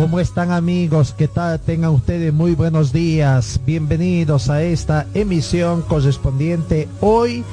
¿Cómo están amigos? ¿Qué tal? Tengan ustedes muy buenos días. Bienvenidos a esta emisión correspondiente hoy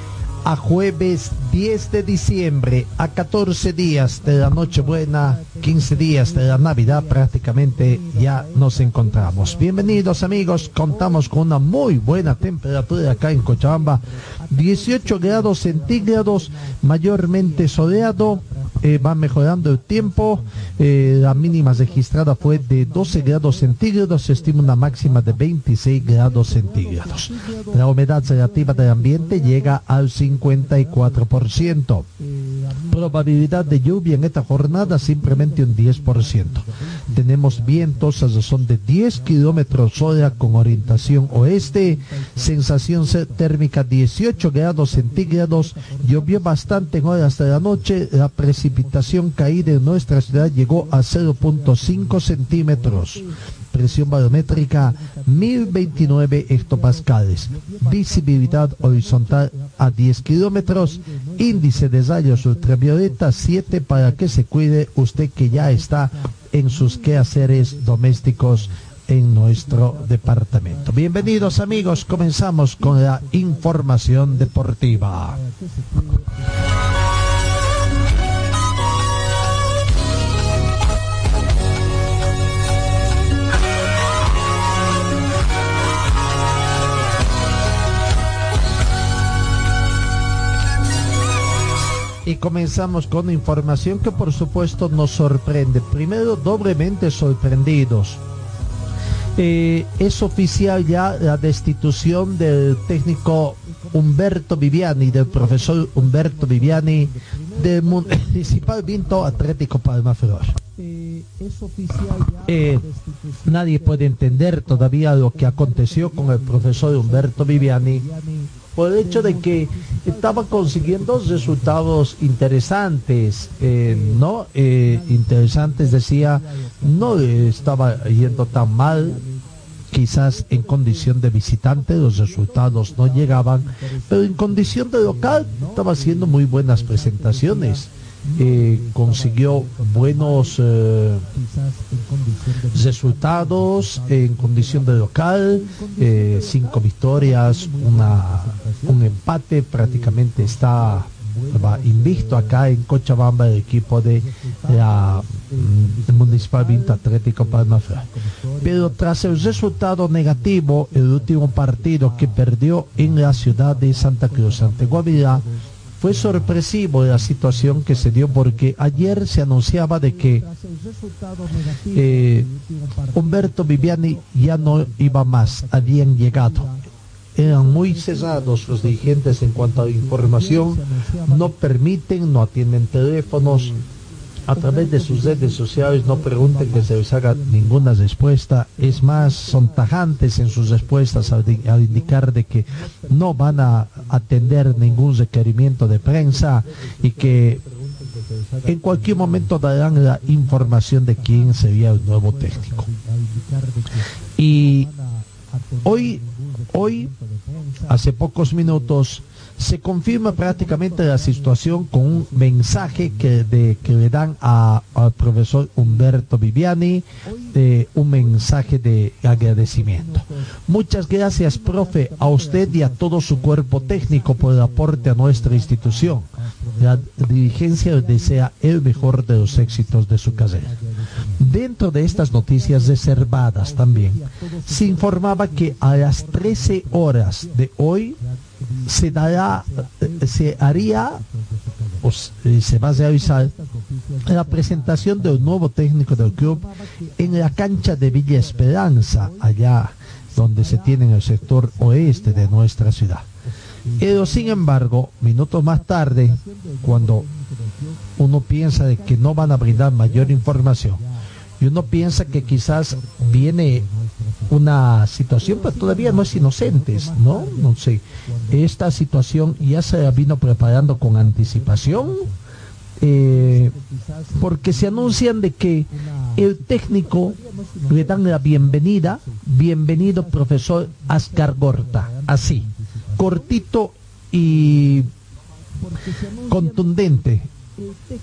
a jueves 10 de diciembre, a 14 días de la Nochebuena, 15 días de la Navidad prácticamente ya nos encontramos. Bienvenidos amigos, contamos con una muy buena temperatura acá en Cochabamba, 18 grados centígrados, mayormente soleado, eh, va mejorando el tiempo. Eh, la mínima registrada fue de 12 grados centígrados, se estima una máxima de 26 grados centígrados. La humedad relativa del ambiente llega al 54%. Probabilidad de lluvia en esta jornada simplemente un 10%. Tenemos vientos a razón de 10 kilómetros hora con orientación oeste, sensación térmica 18 grados centígrados, llovió bastante en horas de la noche, la precipitación caída en nuestra ciudad llegó a 0.5 centímetros. Presión barométrica 1029 hectopascales. Visibilidad horizontal a 10 kilómetros. Índice de rayos ultravioleta 7 para que se cuide usted que ya está en sus quehaceres domésticos en nuestro departamento. Bienvenidos amigos, comenzamos con la información deportiva. Y comenzamos con información que por supuesto nos sorprende. Primero, doblemente sorprendidos. Eh, es oficial ya la destitución del técnico Humberto Viviani, del profesor Humberto Viviani del Municipal Vinto Atlético Palma Flor. Eh, nadie puede entender todavía lo que aconteció con el profesor Humberto Viviani por el hecho de que estaba consiguiendo resultados interesantes, eh, ¿no? Eh, interesantes decía, no estaba yendo tan mal, quizás en condición de visitante los resultados no llegaban, pero en condición de local estaba haciendo muy buenas presentaciones. Consiguió buenos eh, resultados en condición de local, eh, cinco victorias, una, un empate, prácticamente está va invicto acá en Cochabamba el equipo de la mm, Municipal Vinto Atlético Palma Pero tras el resultado negativo, el último partido que perdió en la ciudad de Santa Cruz ante Guavirá, fue sorpresivo la situación que se dio porque ayer se anunciaba de que eh, Humberto Viviani ya no iba más, habían llegado. Eran muy cesados los dirigentes en cuanto a información, no permiten, no atienden teléfonos, a través de sus redes sociales no pregunten que se les haga ninguna respuesta. Es más, son tajantes en sus respuestas al, indicar de que no van a atender ningún requerimiento de prensa y que en cualquier momento darán la información de quién sería el nuevo técnico. Y hoy, hoy, hace pocos minutos, se confirma prácticamente la situación con un mensaje que, de, que le dan al profesor Humberto Viviani, de un mensaje de agradecimiento. Muchas gracias, profe, a usted y a todo su cuerpo técnico por el aporte a nuestra institución. La dirigencia desea el mejor de los éxitos de su carrera. Dentro de estas noticias reservadas también, se informaba que a las 13 horas de hoy se dará, se haría o se va a realizar la presentación del nuevo técnico del club en la cancha de Villa Esperanza, allá donde se tiene en el sector oeste de nuestra ciudad. Pero sin embargo, minutos más tarde, cuando uno piensa de que no van a brindar mayor información, y uno piensa que quizás viene una situación, pero todavía no es inocentes, ¿no? No sé. Esta situación ya se vino preparando con anticipación, eh, porque se anuncian de que el técnico le dan la bienvenida, bienvenido profesor Ascar Gorta, así, cortito y contundente.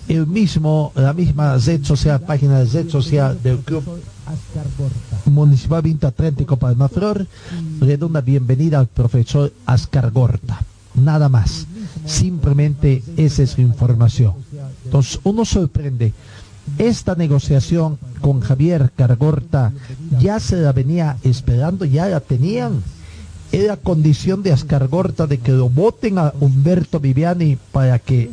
El mismo, la misma red social, página de red social del club Municipal Vinto Atlético Palmaflor le da una bienvenida al profesor Ascar Gorta. Nada más. Simplemente esa es su información. Entonces uno sorprende. Esta negociación con Javier Cargorta ya se la venía esperando, ya la tenían. Era condición de Ascargorta de que lo voten a Humberto Viviani para que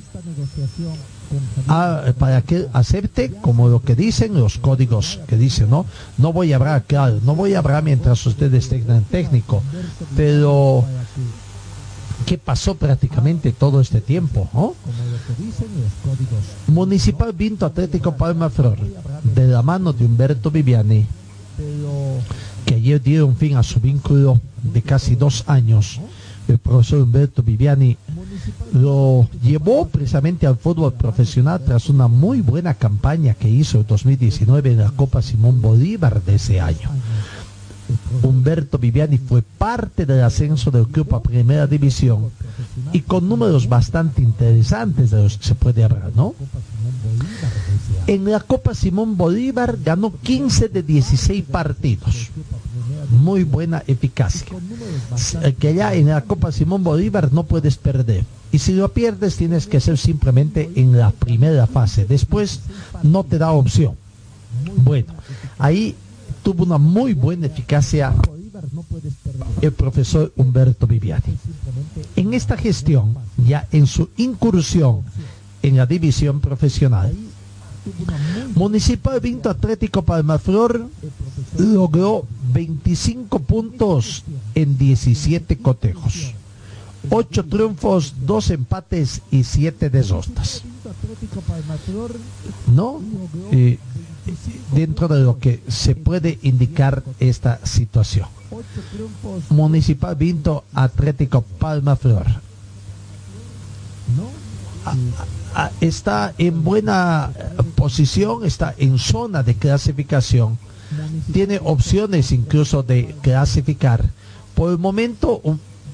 para que acepte como lo que dicen los códigos que dicen, ¿no? No voy a hablar, claro, no voy a hablar mientras ustedes tengan técnico, pero ¿qué pasó prácticamente todo este tiempo? Municipal Vinto Atlético Palma Flor, de la mano de Humberto Viviani, ayer dieron fin a su vínculo de casi dos años, el profesor Humberto Viviani lo llevó precisamente al fútbol profesional tras una muy buena campaña que hizo en 2019 en la Copa Simón Bolívar de ese año. Humberto Viviani fue parte del ascenso del club a primera división y con números bastante interesantes de los que se puede hablar, ¿no? En la Copa Simón Bolívar ganó 15 de 16 partidos. Muy buena eficacia. Que ya en la Copa Simón Bolívar no puedes perder. Y si lo pierdes tienes que ser simplemente en la primera fase. Después no te da opción. Bueno, ahí tuvo una muy buena eficacia el profesor Humberto Viviani. En esta gestión, ya en su incursión en la división profesional, Municipal Vinto Atlético Palmaflor logró 25 puntos en 17 cotejos. 8 triunfos, 2 empates y 7 desostas. ¿No? Eh, dentro de lo que se puede indicar esta situación. Municipal Vinto Atlético Palma Flor. Está en buena posición, está en zona de clasificación. Tiene opciones incluso de clasificar. Por el momento,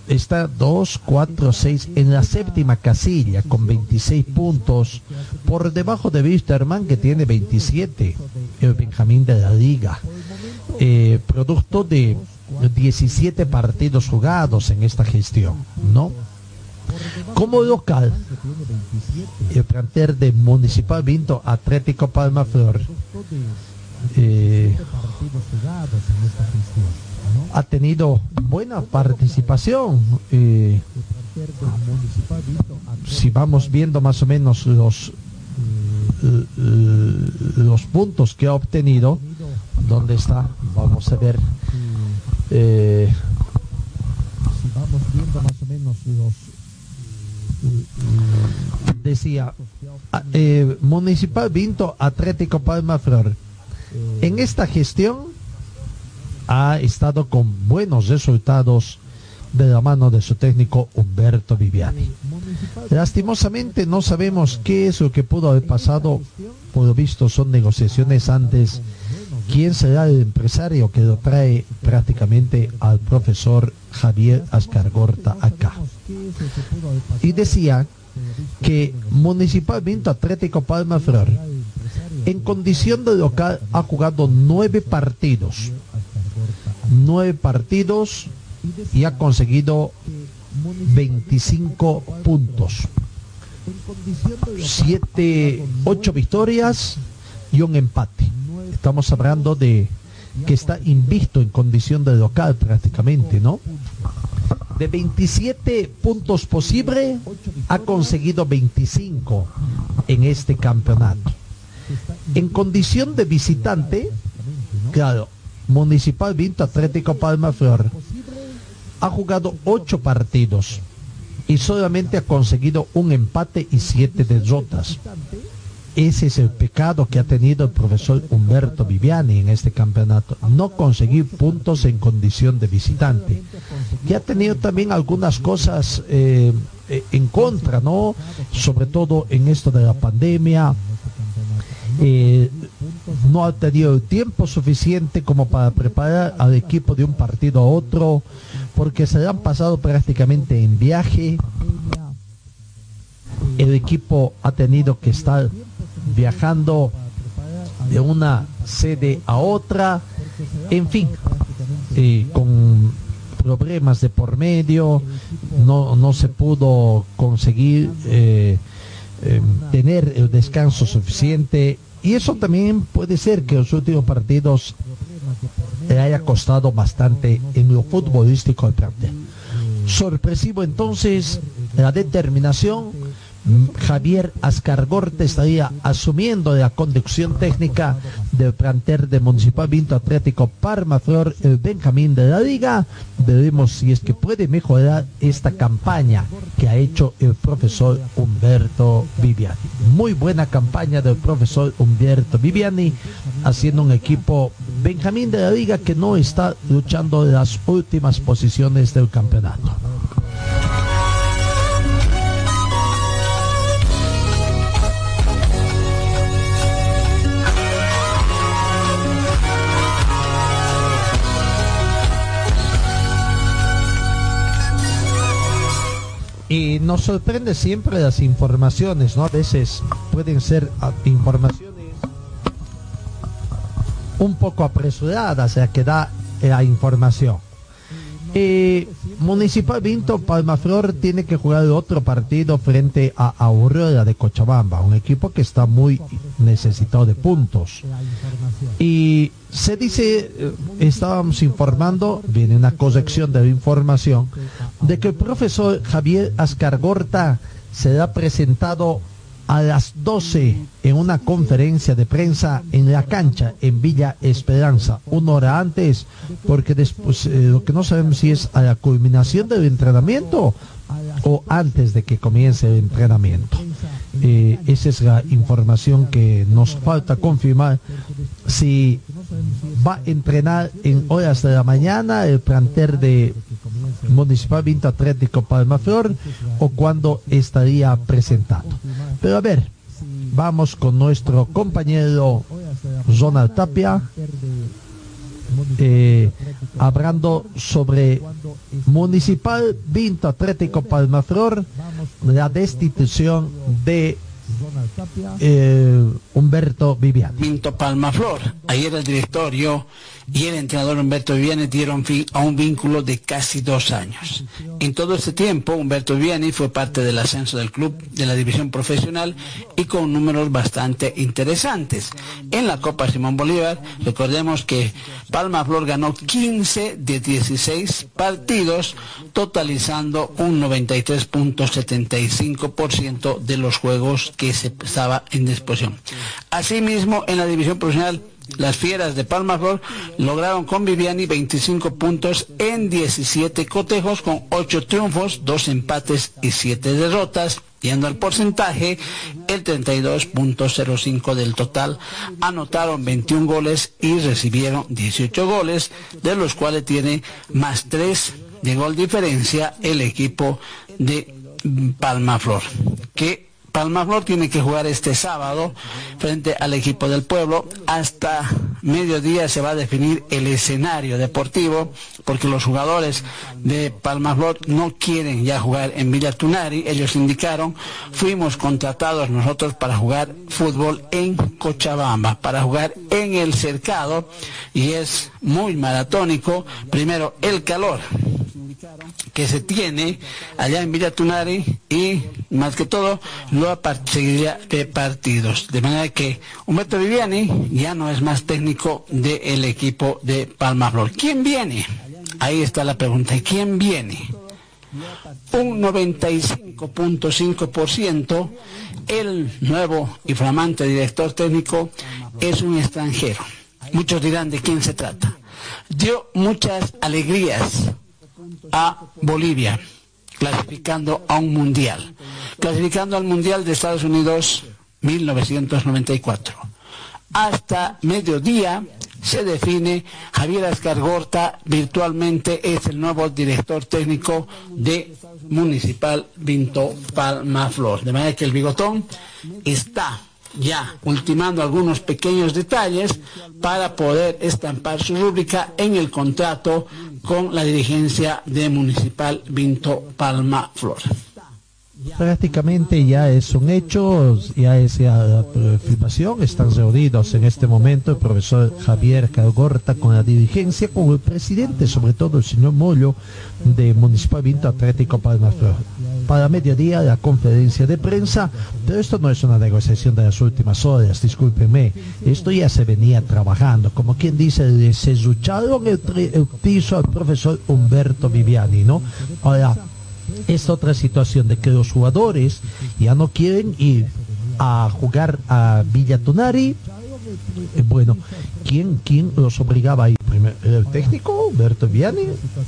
está 2, 4, 6 en la séptima casilla con 26 puntos por debajo de Wisterman que tiene 27 el Benjamín de la Liga eh, producto de 17 partidos jugados en esta gestión ¿no? Como local el plantel de Municipal Vinto Atlético Palma Flor eh, ha tenido buena participación. Eh, si vamos viendo más o menos los los puntos que ha obtenido, ¿dónde está? Vamos a ver. Eh, si vamos viendo más o menos los decía eh, Municipal Vinto Atlético Palma Flor en esta gestión ha estado con buenos resultados de la mano de su técnico Humberto Viviani. Lastimosamente no sabemos qué es lo que pudo haber pasado, por lo visto son negociaciones antes. ¿Quién será el empresario que lo trae prácticamente al profesor Javier Ascargorta acá? Y decía que Municipal Vinto Atlético Palma Flor, en condición de local, ha jugado nueve partidos nueve partidos y ha conseguido 25 puntos. Siete, ocho victorias y un empate. Estamos hablando de que está invicto en condición de local prácticamente, ¿no? De 27 puntos posible, ha conseguido 25 en este campeonato. En condición de visitante, claro, Municipal Vinto Atlético Palma Flor ha jugado ocho partidos y solamente ha conseguido un empate y siete derrotas. Ese es el pecado que ha tenido el profesor Humberto Viviani en este campeonato, no conseguir puntos en condición de visitante. Y ha tenido también algunas cosas eh, eh, en contra, ¿no? Sobre todo en esto de la pandemia. Eh, no ha tenido el tiempo suficiente como para preparar al equipo de un partido a otro, porque se han pasado prácticamente en viaje. El equipo ha tenido que estar viajando de una sede a otra, en fin, eh, con problemas de por medio, no, no se pudo conseguir eh, eh, tener el descanso suficiente y eso también puede ser que los últimos partidos le haya costado bastante en lo futbolístico al plantel. Sorpresivo entonces la determinación Javier Ascargorte estaría asumiendo la conducción técnica del planter de Municipal Vinto Atlético Parma Flor, el Benjamín de la Liga. Veremos si es que puede mejorar esta campaña que ha hecho el profesor Humberto Viviani. Muy buena campaña del profesor Humberto Viviani, haciendo un equipo Benjamín de la Liga que no está luchando las últimas posiciones del campeonato. Y nos sorprende siempre las informaciones, ¿no? A veces pueden ser ah, informaciones un poco apresuradas, sea, que da la información. Eh, Municipal Vinto Palmaflor tiene que jugar otro partido frente a Aurora de Cochabamba, un equipo que está muy necesitado de puntos. Y se dice, eh, estábamos informando, viene una corrección de información, de que el profesor Javier Ascargorta será presentado a las 12 en una conferencia de prensa en la cancha en Villa Esperanza, una hora antes, porque después eh, lo que no sabemos si es a la culminación del entrenamiento o antes de que comience el entrenamiento. Eh, esa es la información que nos falta confirmar si va a entrenar en horas de la mañana el planter de Municipal Vinto Atlético Palmaflor o cuando estaría presentado. Pero a ver, vamos con nuestro compañero Ronald Tapia. Eh, hablando sobre Municipal Vinto Atlético Palmaflor, la destitución de eh, Humberto Viviani. Vinto Palmaflor. Ayer el directorio y el entrenador Humberto Viviani dieron fin a un vínculo de casi dos años. En todo este tiempo, Humberto Viviani fue parte del ascenso del club de la división profesional y con números bastante interesantes. En la Copa Simón Bolívar, recordemos que Palma Flor ganó 15 de 16 partidos, totalizando un 93.75% de los juegos que se estaba en disposición. Asimismo, en la división profesional, las fieras de Palmaflor lograron con Viviani 25 puntos en 17 cotejos con 8 triunfos, 2 empates y 7 derrotas. Yendo al porcentaje, el 32.05 del total anotaron 21 goles y recibieron 18 goles, de los cuales tiene más 3 de gol diferencia el equipo de Palmaflor, que Palmaflor tiene que jugar este sábado frente al equipo del pueblo. Hasta mediodía se va a definir el escenario deportivo porque los jugadores de Palmaflor no quieren ya jugar en Villa Tunari. Ellos indicaron, fuimos contratados nosotros para jugar fútbol en Cochabamba, para jugar en el cercado y es muy maratónico. Primero el calor que se tiene allá en Villa Tunari y más que todo la seguiría de partidos. De manera que Humberto Viviani ya no es más técnico del equipo de Palmaflor. ¿Quién viene? Ahí está la pregunta. ¿Quién viene? Un 95.5% el nuevo y flamante director técnico es un extranjero. Muchos dirán de quién se trata. Dio muchas alegrías a Bolivia, clasificando a un mundial, clasificando al mundial de Estados Unidos 1994. Hasta mediodía se define Javier Ascargorta virtualmente es el nuevo director técnico de Municipal Vinto Palma Flor. De manera que el bigotón está ya ultimando algunos pequeños detalles para poder estampar su rúbrica en el contrato con la dirigencia de Municipal Vinto Palma Flor prácticamente ya es un hecho, ya es la filmación, están reunidos en este momento el profesor Javier Calgorta con la dirigencia, con el presidente, sobre todo el señor Mollo de Municipal Vinto Atlético Palma Flor. Para mediodía la conferencia de prensa, pero esto no es una negociación de las últimas horas, discúlpeme, esto ya se venía trabajando, como quien dice, se escucharon el, el piso al profesor Humberto Viviani, ¿no? Ahora, es otra situación de que los jugadores ya no quieren ir a jugar a Villatunari. Eh, bueno, ¿quién, ¿quién los obligaba a ir? ¿El técnico, Berto Viani?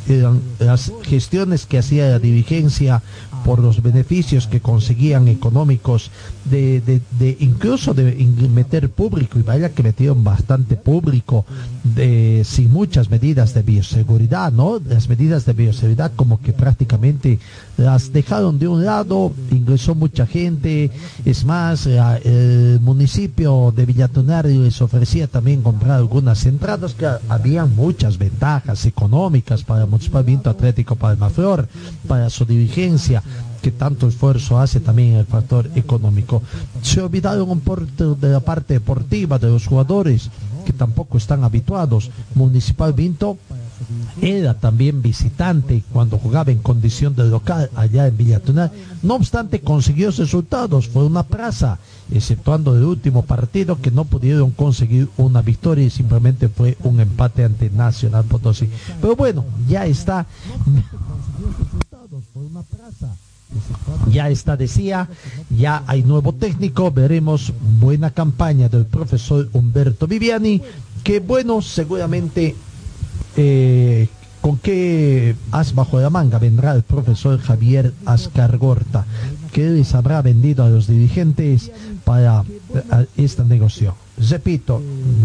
Eran las gestiones que hacía la dirigencia por los beneficios que conseguían económicos de, de, incluso de meter público y vaya que metieron bastante público de, sin muchas medidas de bioseguridad, ¿no? Las medidas de bioseguridad como que prácticamente las dejaron de un lado, ingresó mucha gente, es más, el municipio de Villatonari les ofrecía también comprar algunas entradas que habían muchas ventajas económicas para el Municipal Atlético Palmaflor, para su dirigencia que tanto esfuerzo hace también el factor económico. Se olvidaron un poco de la parte deportiva de los jugadores que tampoco están habituados. Municipal Vinto era también visitante cuando jugaba en condición de local allá en Villatunal. No obstante, consiguió resultados. Fue una plaza, exceptuando el último partido que no pudieron conseguir una victoria y simplemente fue un empate ante Nacional Potosí. Pero bueno, ya está. Fue una plaza ya está, decía, ya hay nuevo técnico, veremos buena campaña del profesor Humberto Viviani, que bueno, seguramente eh, con qué as bajo la manga vendrá el profesor Javier Ascargorta, que les habrá vendido a los dirigentes para eh, esta negociación. Repito,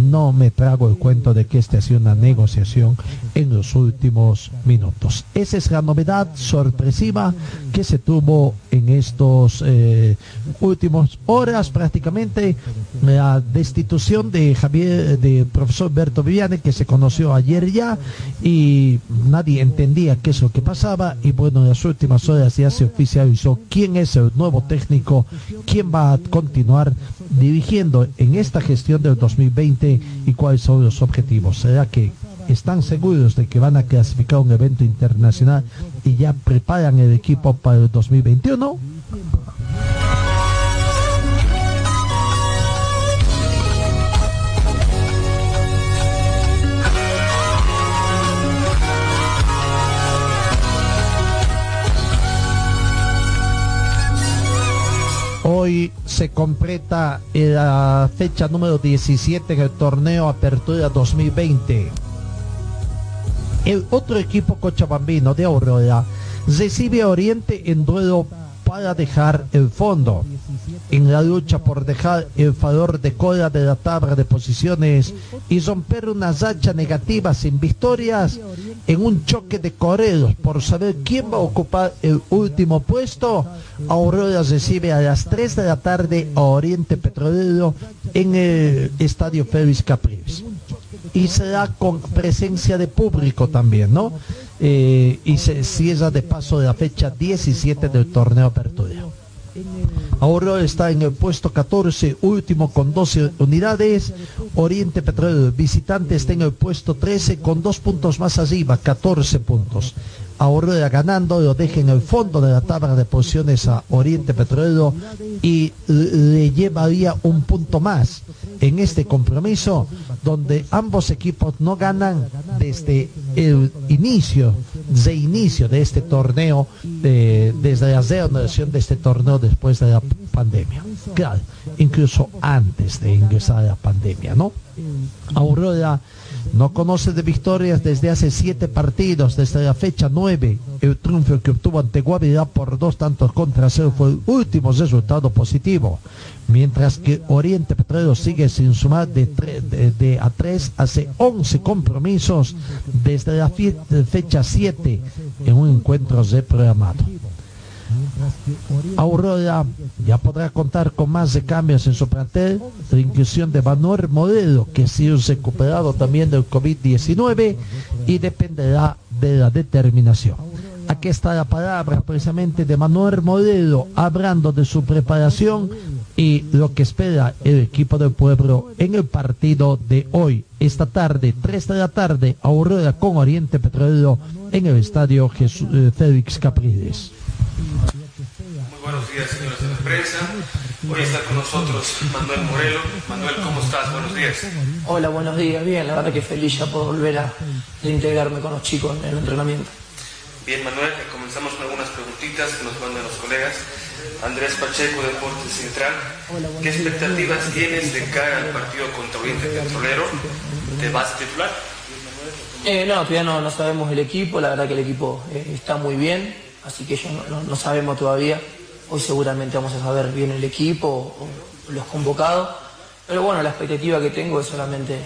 no me trago el cuento de que esta ha sido una negociación en los últimos minutos. Esa es la novedad sorpresiva que se tuvo en estos eh, últimos horas prácticamente la destitución de Javier, de profesor Berto Viviane que se conoció ayer ya y nadie entendía qué es lo que pasaba y bueno en las últimas horas ya se oficializó quién es el nuevo técnico, quién va a continuar dirigiendo en esta gestión del 2020 y cuáles son los objetivos. ¿Será que están seguros de que van a clasificar un evento internacional y ya preparan el equipo para el 2021? Hoy se completa la fecha número 17 en el torneo Apertura 2020. El otro equipo cochabambino de Aurora recibe a Oriente en duelo para dejar el fondo. En la lucha por dejar el valor de cola de la tabla de posiciones y romper una racha negativa sin victorias en un choque de correos por saber quién va a ocupar el último puesto, Aurora recibe a las 3 de la tarde a Oriente Petrolero en el Estadio Félix Capriles. Y será con presencia de público también, ¿no? Eh, y se cierra de paso de la fecha 17 del torneo Apertura. Ahora está en el puesto 14, último con 12 unidades. Oriente Petróleo visitante está en el puesto 13 con dos puntos más arriba, 14 puntos. Aurora ganando, lo deja en el fondo de la tabla de posiciones a Oriente Petrolero y le llevaría un punto más en este compromiso donde ambos equipos no ganan desde el inicio, de inicio de este torneo, desde la reanudación de este torneo después de la pandemia. Claro, incluso antes de ingresar a la pandemia, ¿no? Aurora no conoce de victorias desde hace siete partidos, desde la fecha nueve. El triunfo que obtuvo ante Guavirá por dos tantos contra cero fue el último resultado positivo. Mientras que Oriente Petrolero sigue sin sumar de, a tres hace 11 compromisos desde la fecha 7 en un encuentro reprogramado. Aurora ya podrá contar con más de cambios en su plantel, la inclusión de Manuel Modelo, que ha sido recuperado también del COVID-19 y dependerá de la determinación. Aquí está la palabra precisamente de Manuel Modelo, hablando de su preparación y lo que espera el equipo del pueblo en el partido de hoy, esta tarde, 3 de la tarde, Aurora con Oriente Petrolero en el estadio eh, Félix Capriles. Buenos días, señores de la prensa. Hoy está con nosotros Manuel Morelo. Manuel, ¿cómo estás? Buenos días. Hola, buenos días. Bien, la verdad que feliz ya por volver a integrarme con los chicos en el entrenamiento. Bien, Manuel, comenzamos con algunas preguntitas que nos mandan los colegas. Andrés Pacheco, Deportes Central. ¿Qué expectativas tienes de cara al partido contra Oriente Petrolero? ¿Te vas a titular? Eh, no, todavía no, no, sabemos el equipo. La verdad que el equipo eh, está muy bien, así que no, no, sabemos todavía. Hoy seguramente vamos a saber bien el equipo o, los convocados. Pero bueno, la expectativa que tengo es solamente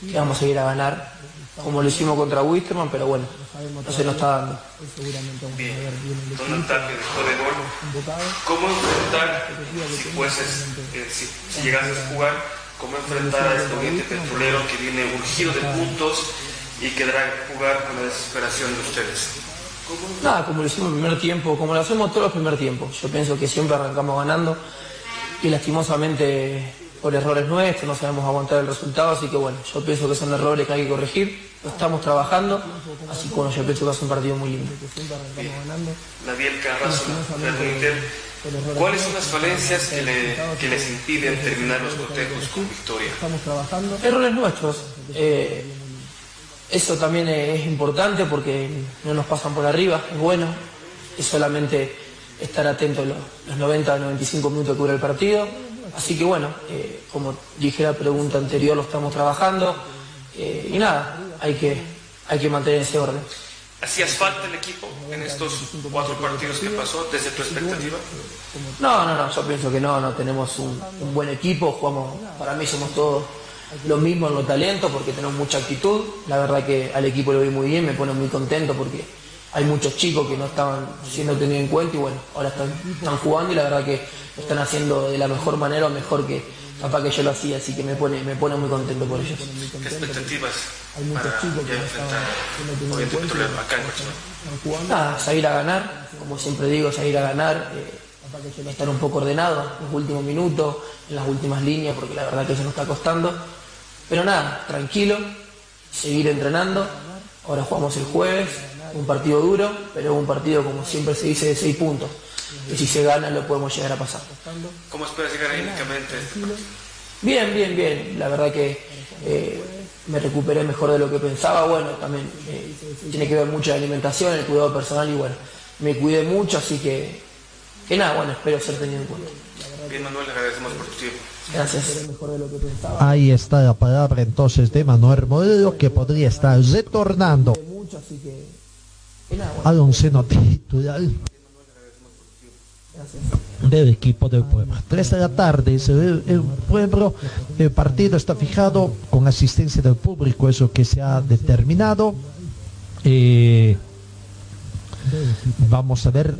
que vamos a ir a ganar como lo hicimos contra Wisterman, pero bueno, no se nos está dando. Bien, después de gol. ¿Cómo enfrentar, si fueses, eh, si, si llegases a jugar, cómo enfrentar a este Oriente Petrolero que viene urgido de puntos y quedará jugar con la desesperación de ustedes? Nada, como lo hicimos en el primer tiempo, como lo hacemos todos los primer tiempos. Yo pienso que siempre arrancamos ganando y lastimosamente por errores nuestros, no sabemos aguantar el resultado, así que bueno, yo pienso que son errores que hay que corregir, lo estamos trabajando, así que bueno, yo pienso que es un partido muy lindo. Naviel Carrasco, ¿cuáles son las falencias que, le, que, les impiden terminar los cotejos con victoria? Errores nuestros. Eh, eso también es importante porque no nos pasan por arriba, es bueno, es solamente estar atento los, los 90 95 minutos que dura el partido. Así que bueno, eh, como dije la pregunta anterior, lo estamos trabajando eh, y nada, hay que, hay que mantener ese orden. ¿Hacías falta el equipo en estos cuatro partidos que pasó desde tu expectativa? No, no, no, yo pienso que no, no tenemos un, un buen equipo, jugamos, para mí somos todos lo mismo en los talentos porque tenemos mucha actitud, la verdad que al equipo lo vi muy bien, me pone muy contento porque hay muchos chicos que no estaban siendo tenidos en cuenta y bueno, ahora están, están jugando y la verdad que lo están haciendo de la mejor manera o mejor que capaz que yo lo hacía, así que me pone, me pone muy contento por ellos. ¿Qué expectativas para ya enfrentar Oriente Petrolero acá en Cochabamba? Nada, salir a ganar, como siempre digo, salir a ganar, eh, estar un poco ordenado en los últimos minutos, en las últimas líneas, porque la verdad que eso nos está costando. Pero nada, tranquilo, seguir entrenando. Ahora jugamos el jueves, un partido duro, pero un partido, como siempre se dice, de seis puntos. Y si se gana, lo podemos llegar a pasar. ¿Cómo esperas llegar anímicamente? Bien, bien, bien. La verdad que eh, me recuperé mejor de lo que pensaba. Bueno, también eh, tiene que ver mucho la alimentación, el cuidado personal y bueno, me cuidé mucho, así que, que nada, bueno, espero ser tenido en cuenta. Bien, Manuel, agradecemos por tu tiempo. Gracias. Ahí está la palabra entonces de Manuel Modelo que podría estar retornando al onceno titular del equipo del pueblo. Tres de la tarde se ve el pueblo, el partido está fijado con asistencia del público, eso que se ha determinado. Eh, vamos a ver,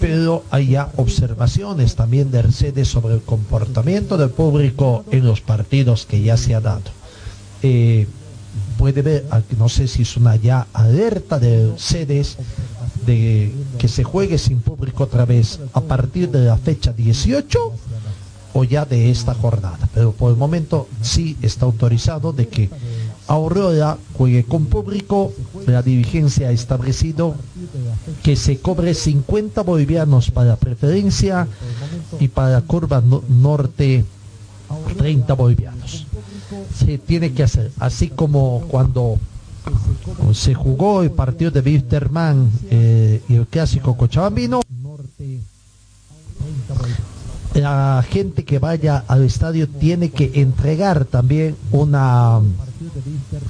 pero hay ya observaciones también de sede sobre el comportamiento del público en los partidos que ya se ha dado. Eh, puede ver, no sé si es una ya alerta de sedes de que se juegue sin público otra vez a partir de la fecha 18 o ya de esta jornada. Pero por el momento sí está autorizado de que Aurora juegue con público. La dirigencia ha establecido que se cobre 50 bolivianos para preferencia y para curva no norte 30 bolivianos. Se tiene que hacer, así como cuando se jugó el partido de Wisterman eh, y el clásico cochabambino la gente que vaya al estadio tiene que entregar también una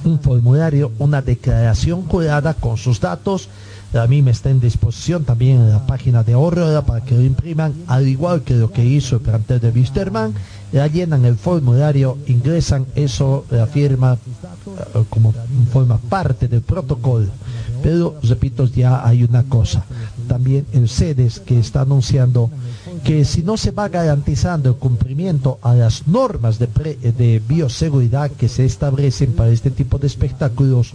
un formulario, una declaración jurada con sus datos. A mí me está en disposición también en la página de ahorro para que lo impriman, al igual que lo que hizo el plantel de Wisterman. La llenan el formulario, ingresan eso, la firma eh, como forma parte del protocolo. Pero, repito, ya hay una cosa. También el CEDES que está anunciando que si no se va garantizando el cumplimiento a las normas de, de bioseguridad que se establecen para este tipo de espectáculos,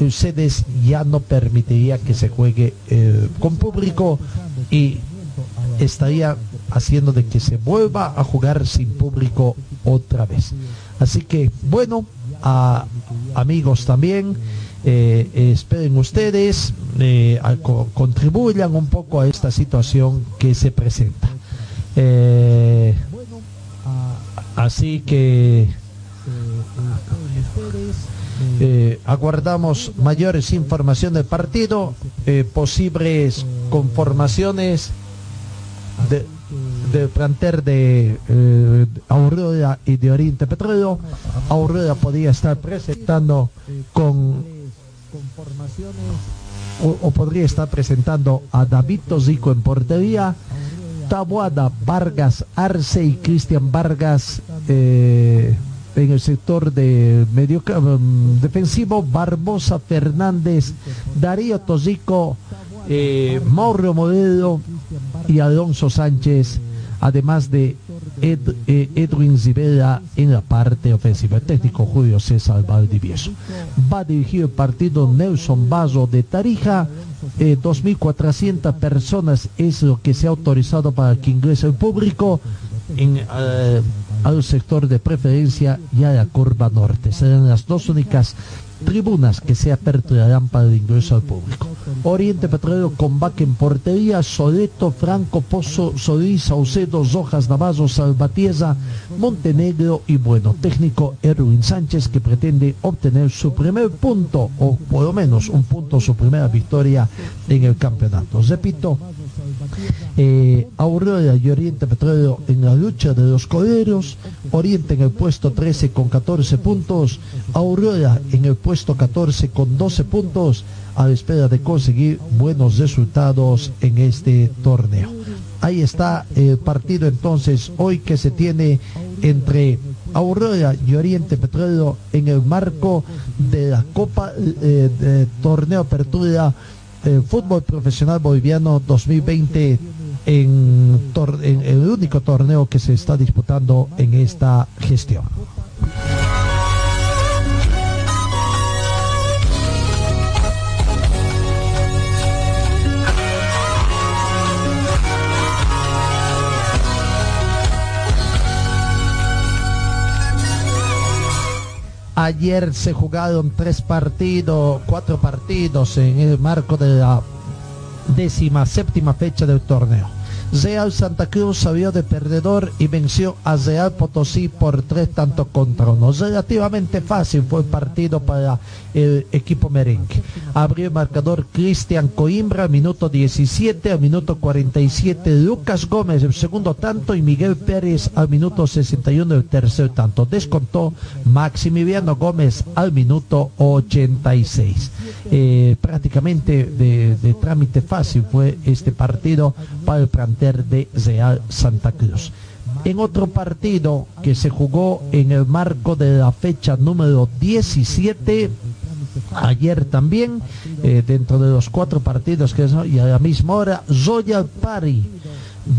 el CEDES ya no permitiría que se juegue eh, con público y estaría haciendo de que se vuelva a jugar sin público otra vez. Así que, bueno, amigos también, eh, esperen ustedes, eh, contribuyan un poco a esta situación que se presenta. Eh, así que aguardamos mayores informaciones del partido, posibles conformaciones de, del planter de eh, Aurora y de Oriente Petróleo. Aurora podría estar presentando con o, podría estar presentando a David Tozico en portería, Tabuada, Vargas, Arce y Cristian Vargas eh, en el sector de medio um, defensivo, Barbosa Fernández, Darío Tozico, eh, Mauro Modelo y Alonso Sánchez además de eh, Edwin Zibela en la parte ofensiva. El técnico Julio César Valdivieso. Va a dirigir el partido Nelson Bazo de Tarija. 2.400 eh, personas es lo que se ha autorizado para que ingrese el público en, eh, al sector de preferencia y a la curva norte. Serán las dos únicas tribunas que se aperturarán para el ingreso al público. Oriente Petrolero con en portería, Soleto, Franco, Pozo, Solís, Saucedo, Zojas, Navazo, Salvatiesa, Montenegro y bueno, técnico Erwin Sánchez que pretende obtener su primer punto o por lo menos un punto, su primera victoria en el campeonato. Repito, eh, Aurora y Oriente Petróleo en la lucha de los coderos, Oriente en el puesto 13 con 14 puntos, Aurora en el puesto 14 con 12 puntos, a la espera de conseguir buenos resultados en este torneo. Ahí está el partido entonces hoy que se tiene entre Aurora y Oriente Petróleo en el marco de la Copa eh, de Torneo Apertura eh, Fútbol Profesional Boliviano 2020 en, en el único torneo que se está disputando en esta gestión. Ayer se jugaron tres partidos, cuatro partidos en el marco de la décima séptima fecha del torneo. Real Santa Cruz salió de perdedor y venció a Real Potosí por tres tantos contra uno. Relativamente fácil fue el partido para el equipo merengue. Abrió el marcador Cristian Coimbra, minuto 17, al minuto 47 Lucas Gómez, el segundo tanto, y Miguel Pérez al minuto 61, el tercer tanto. Descontó Maximiliano Gómez al minuto 86. Eh, prácticamente de, de trámite fácil fue este partido para el plantel de Real Santa Cruz. En otro partido que se jugó en el marco de la fecha número 17, ayer también, eh, dentro de los cuatro partidos que y a la misma hora, Royal Party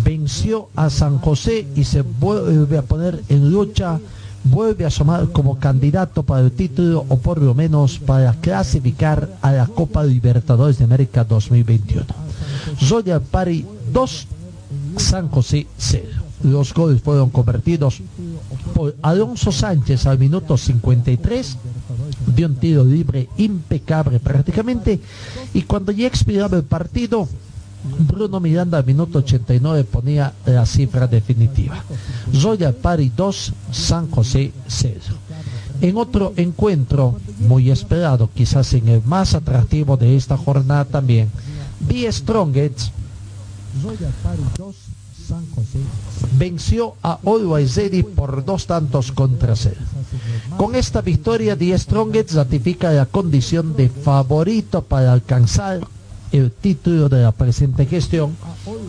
venció a San José y se vuelve a poner en lucha, vuelve a asomar como candidato para el título o por lo menos para clasificar a la Copa Libertadores de América 2021. Royal Party 2, San José 0. Los goles fueron convertidos por Alonso Sánchez al minuto 53 de un tiro libre impecable prácticamente y cuando ya expiraba el partido Bruno Miranda al minuto 89 ponía la cifra definitiva. Zoya Pari 2, San José 0. En otro encuentro muy esperado, quizás en el más atractivo de esta jornada también, B. Strongets venció a Always por dos tantos contra cero. Con esta victoria, Die Strongest ratifica la condición de favorito para alcanzar el título de la presente gestión,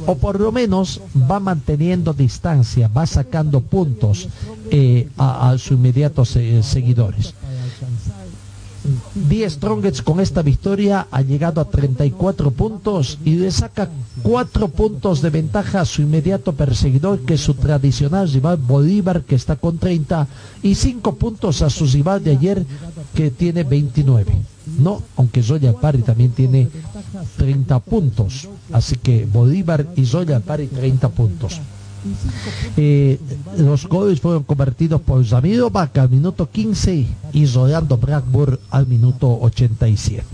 o por lo menos va manteniendo distancia, va sacando puntos eh, a, a sus inmediatos eh, seguidores. Die Strongest con esta victoria ha llegado a 34 puntos y le saca 4 puntos de ventaja a su inmediato perseguidor que es su tradicional rival Bolívar que está con 30 y 5 puntos a su rival de ayer que tiene 29. No, aunque Zoya Pari también tiene 30 puntos. Así que Bolívar y Zoya Pari 30 puntos. Los goles fueron convertidos por Zamiro Vaca al minuto 15 y Rolando Blackburn al minuto 87.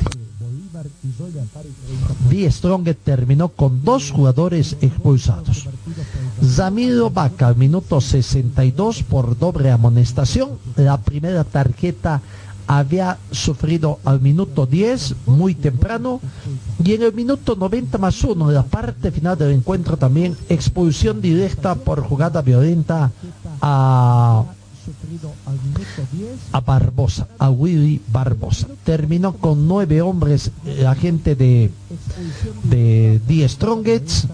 Die Strong terminó con dos jugadores expulsados. Zamiro Vaca al minuto 62 por doble amonestación. La primera tarjeta había sufrido al minuto 10, muy temprano, y en el minuto 90 más 1, de la parte final del encuentro también, expulsión directa por jugada violenta a, a Barbosa, a Willy Barbosa. Terminó con nueve hombres, la gente de, de Die Strongets,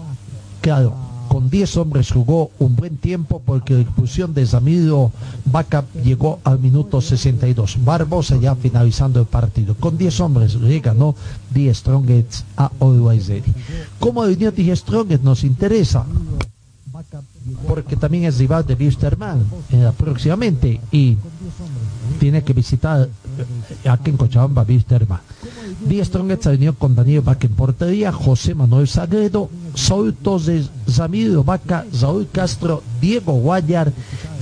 claro, con 10 hombres jugó un buen tiempo porque la expulsión de Zamiro Vaca llegó al minuto 62. Barbosa ya finalizando el partido. Con 10 hombres le ganó 10 Strongets a Always Ready. Como el 10 Strongets nos interesa porque también es rival de Wisterman eh, próximamente y tiene que visitar eh, aquí en Cochabamba Wisterman. Díaz Strongets se unió con Daniel Vaca en portería, José Manuel Sagredo, Saúl Toses, Zamiro Vaca, Saúl Castro, Diego Guayar,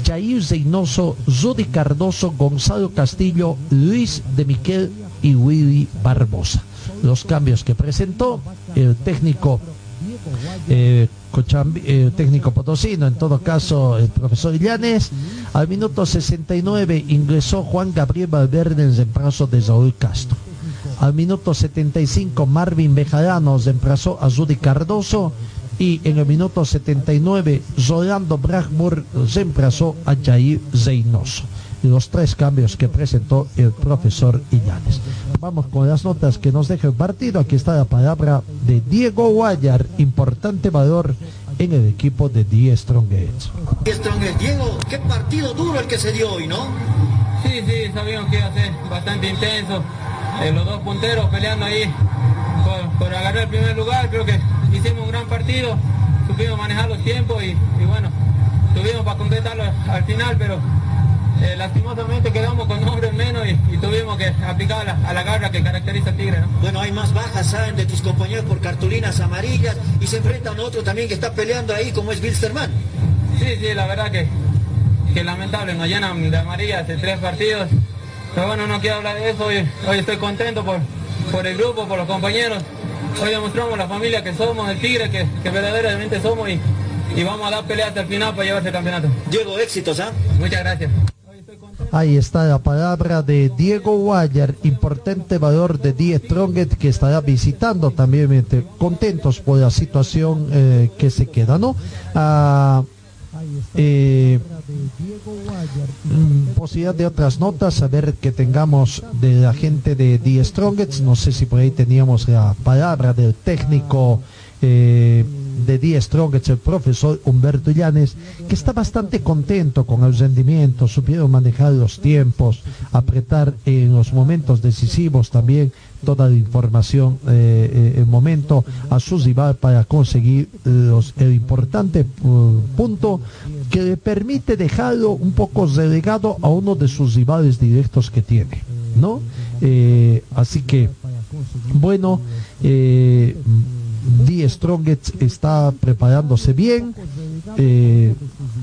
Jair Zeynoso, Zodi Cardoso, Gonzalo Castillo, Luis de Miquel y Willy Barbosa. Los cambios que presentó el técnico eh, eh, potosino, en todo caso el profesor Illanes. Al minuto 69 ingresó Juan Gabriel Valverde en reemplazo de Saúl Castro. Al minuto 75 Marvin Bejarano reemplazó a Judy Cardoso y en el minuto 79 Rolando Bragmur reemplazó a Jair Zeynoso. Los tres cambios que presentó el profesor Illanes. Vamos con las notas que nos deja el partido. Aquí está la palabra de Diego Guayar, importante valor en el equipo de Die Strongest. Strongest. Diego, qué partido duro el que se dio hoy, ¿no? Sí, sí, sabíamos que iba a ser bastante intenso. Eh, los dos punteros peleando ahí por, por, agarrar el primer lugar. Creo que hicimos un gran partido, supimos manejar los tiempos y, y bueno, tuvimos para completarlo al final, pero eh, lastimosamente quedamos con hombres menos y, y tuvimos que aplicar a la, a la, garra que caracteriza al Tigre. ¿no? Bueno, hay más bajas, saben, de tus compañeros por cartulinas amarillas y se enfrenta a otro también que está peleando ahí como es Wilstermann. Sí, sí, la verdad que, que lamentable, nos llenan de amarillas de tres partidos. Pero bueno, no quiero hablar de eso, hoy, hoy estoy contento por, por el grupo, por los compañeros. Hoy demostramos la familia que somos, el Tigre, que, que verdaderamente somos y, y, vamos a dar pelea hasta el final para llevarse el campeonato. Diego, éxitos, ¿ah? ¿eh? Muchas gracias. Ahí está la palabra de Diego Guayar, importante valor de Die Stronget que estará visitando también, contentos por la situación eh, que se queda, ¿no? Ah, eh, mm, posibilidad de otras notas, a ver que tengamos de la gente de Die Strongets, no sé si por ahí teníamos la palabra del técnico eh, de Die Strongets, el profesor Humberto Llanes, que está bastante contento con el rendimiento, supieron manejar los tiempos, apretar en los momentos decisivos también toda la información, eh, el momento a su rival para conseguir los, el importante uh, punto que le permite dejarlo un poco relegado a uno de sus rivales directos que tiene, ¿no? Eh, así que, bueno, eh, Die Strongets está preparándose bien, eh,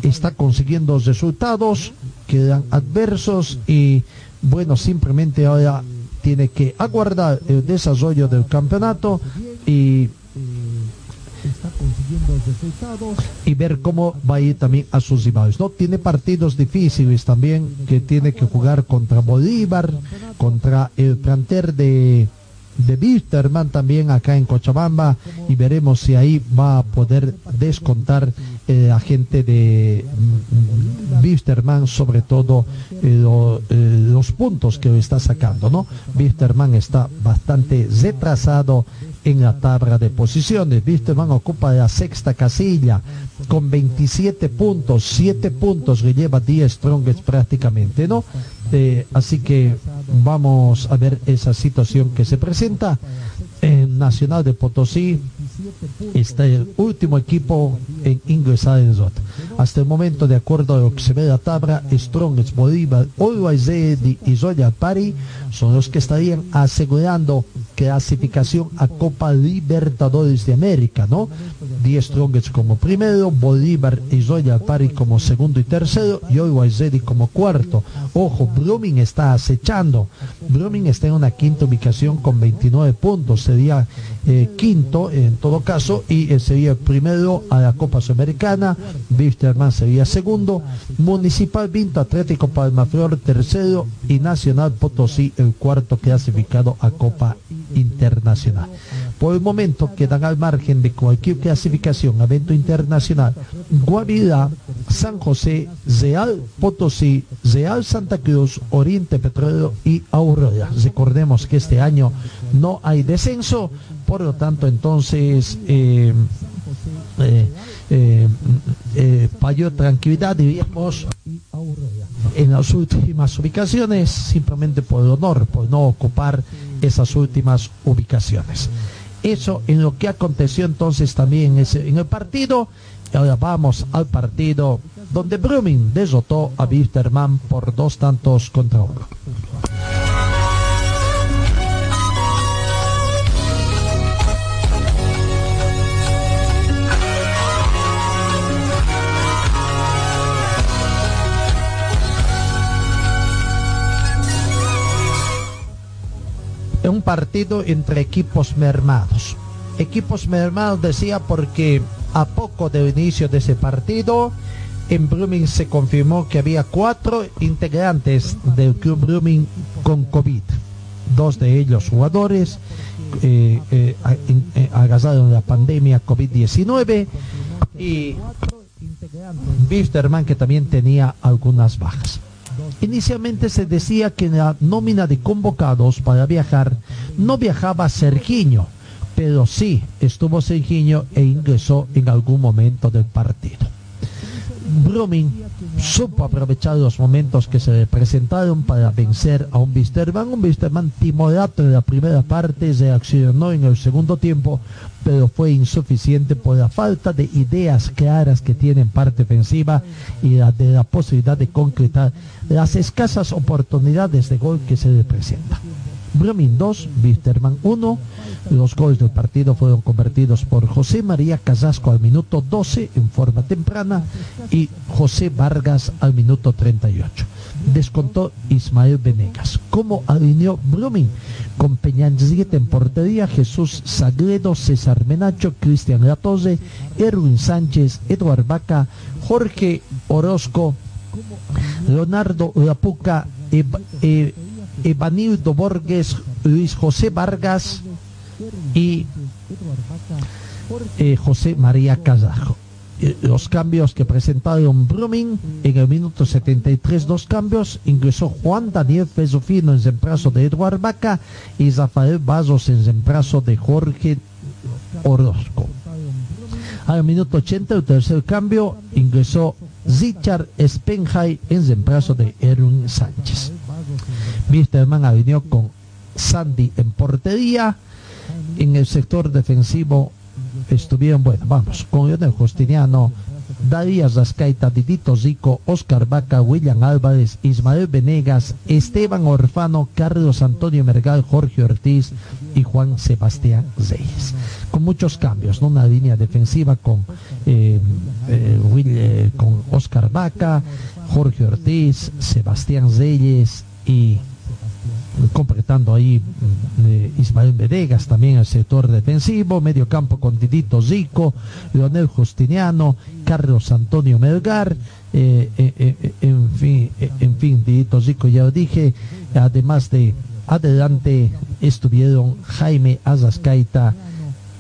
está consiguiendo resultados, quedan adversos y bueno, simplemente ahora tiene que aguardar el desarrollo del campeonato y y ver cómo va a ir también a sus rivales. ¿no? Tiene partidos difíciles también que tiene que jugar contra Bolívar, contra el planter de de Wisterman también acá en Cochabamba y veremos si ahí va a poder descontar eh, la gente de mm, Wisterman sobre todo eh, eh, los puntos que está sacando no Wisterman está bastante retrasado en la tabla de posiciones. Wisterman ocupa la sexta casilla con 27 puntos 7 puntos que lleva 10 Strongest prácticamente no Eh, así que vamos a ver esa situación que se presenta en Nacional de Potosí está el último equipo en ingresar en ROT. Hasta el momento, de acuerdo a lo que se ve en la tabla, Strongest, Bolívar, Always y Royal Party son los que estarían asegurando clasificación a Copa Libertadores de América, ¿no? 10 Strongest como primero, Bolívar y Royal Party como segundo y tercero y Always Ready como cuarto. Ojo, Blooming está acechando. Blooming está en una quinta ubicación con 29 puntos. Sería eh, quinto en todo caso y eh, sería primero a la Copa Sudamericana. Wisterman sería segundo. Municipal Vinto Atlético Palmaflor tercero y Nacional Potosí el cuarto clasificado a Copa Internacional. Por el momento quedan al margen de cualquier clasificación a evento internacional Guavirá, San José, Real Potosí, Real Santa Cruz, Oriente Petrolero y Aurora. Recordemos que este año no hay descenso, por lo tanto entonces eh, eh, eh, eh, tranquilidad diríamos en las últimas ubicaciones simplemente por el honor, por no ocupar esas últimas ubicaciones. Eso en lo que aconteció entonces también en el partido. Ahora vamos al partido donde Brumming derrotó a Wisterman por dos tantos contra uno. Un partido entre equipos mermados. Equipos mermados decía porque a poco del inicio de ese partido en Blooming se confirmó que había cuatro integrantes del club Blooming con COVID. Dos de ellos jugadores eh, eh, eh, la pandemia COVID-19 y Wisterman que también tenía algunas bajas. Inicialmente se decía que en la nómina de convocados para viajar no viajaba Sergiño, pero sí estuvo Sergiño e ingresó en algún momento del partido. Blooming supo aprovechar los momentos que se le presentaron para vencer a un Wisterman. Un Wisterman timorato en la primera parte, reaccionó en el segundo tiempo, pero fue insuficiente por la falta de ideas claras que tiene en parte ofensiva y la de la posibilidad de concretar las escasas oportunidades de gol que se le presentan. Blooming 2, Wisterman 1. Los goles del partido fueron convertidos por José María Casasco al minuto 12 en forma temprana y José Vargas al minuto 38. Descontó Ismael Venegas. ¿Cómo alineó Blooming? Con Peñanzita en portería, Jesús Sagredo, César Menacho, Cristian Latoze, Erwin Sánchez, Eduard Vaca, Jorge Orozco, Leonardo Lapuca, Eb- eh, Evanildo Borges, Luis José Vargas y eh, José María Casajo. Eh, Los cambios que presentaron Brumming en el minuto 73, dos cambios, ingresó Juan Daniel Fesofino en reemplazo de Eduard Vaca y Rafael Bazos en reemplazo de Jorge Orozco. Al minuto 80, el tercer cambio, ingresó Richard Spenjay en reemplazo de Erwin Sánchez. Wisterman alineó con Sandy en portería. En el sector defensivo estuvieron, bueno, vamos, con Lionel Justiniano, Darías Rascaita, Didito Zico, Oscar Vaca, William Álvarez, Ismael Venegas, Esteban Orfano, Carlos Antonio Mergal, Jorge Ortiz y Juan Sebastián Reyes. Con muchos cambios, ¿no? Una línea defensiva con, eh, eh, eh, con Oscar Vaca, Jorge Ortiz, Sebastián Reyes y completando ahí mm, eh, Ismael Venegas también el sector defensivo, medio campo con Didito Zico, Leonel Justiniano, Carlos Antonio Melgar, eh, eh, en fin, en fin, Didito Zico ya lo dije, además de adelante estuvieron Jaime Azascaita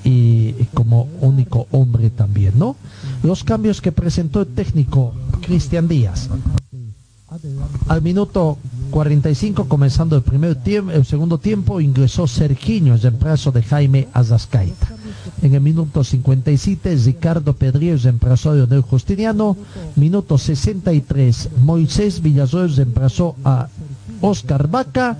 y como único hombre también, ¿no? Los cambios que presentó el técnico Cristian Díaz. Al minuto 45, comenzando el primer tiempo, el segundo tiempo, ingresó Sergiño, reemplazo de Jaime Azascaita. En el minuto 57, Ricardo Pedriel reemplazó a Leonel Justiniano. Minuto 63, Moisés Villasuel reemplazó a Oscar Vaca.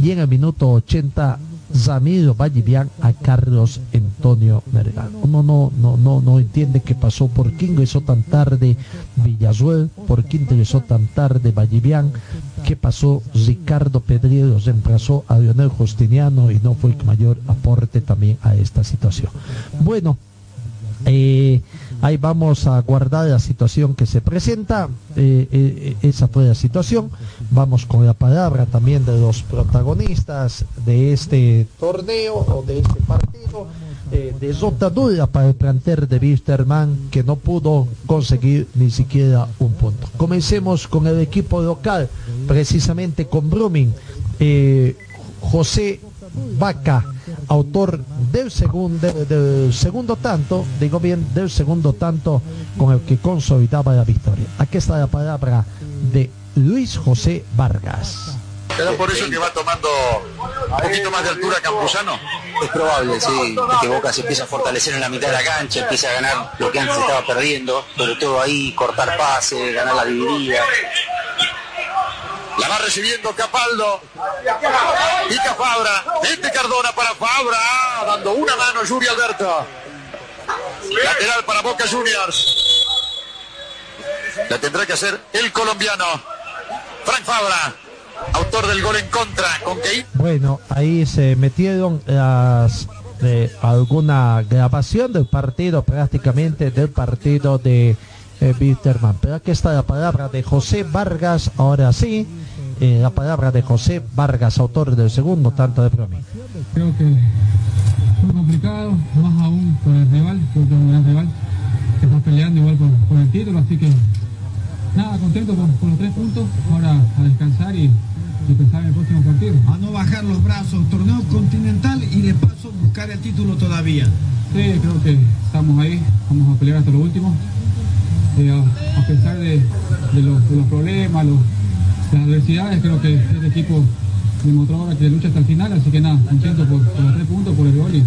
Y en el minuto 80, Ramiro Vallivian a Carlos Antonio Mergal. Uno no, no, no, no entiende qué pasó, por qué ingresó tan tarde Villasuel, por qué ingresó tan tarde Vallivian, qué pasó Ricardo Pedriero reemplazó a Lionel Justiniano y no fue el mayor aporte también a esta situación. Bueno, eh, ahí vamos a guardar la situación que se presenta. Eh, eh, esa fue la situación. Vamos con la palabra también de los protagonistas de este torneo o de este partido. de dura para el planter de Wisterman que no pudo conseguir ni siquiera un punto. Comencemos con el equipo local, precisamente con Brumming. José Vaca autor del segundo, del segundo tanto, digo bien, del segundo tanto con el que consolidaba la victoria. Aquí está la palabra de Luis José Vargas. ¿Era por eso que va tomando un poquito más de altura Campuzano? Es probable, sí, que Boca se empieza a fortalecer en la mitad de la cancha, empieza a ganar lo que antes estaba perdiendo, sobre todo ahí, cortar pases, ganar la dividida. La va recibiendo Capaldo. Pica Fabra. Este Cardona para Fabra. Dando una mano Yuri Alberto. Lateral para Boca Juniors. La tendrá que hacer el colombiano. Frank Fabra. Autor del gol en contra. Con que... Bueno, ahí se metieron las de alguna grabación del partido, prácticamente del partido de eh, Pero aquí está la palabra de José Vargas, ahora sí, eh, la palabra de José Vargas, autor del segundo tanto de Promi. Creo que fue complicado, más aún por el rival, porque gran rival que está peleando igual por, el título, así que nada, contento con, los tres puntos, ahora a descansar y, pensar en el próximo partido. A no bajar los brazos, torneo continental y de paso buscar el título todavía. Sí, creo que estamos ahí, vamos a pelear hasta lo último. A, pesar de, los, problemas, las adversidades, creo que este equipo demostró ahora que lucha hasta el final, así que nada, contento por, por los tres puntos, por el gol y,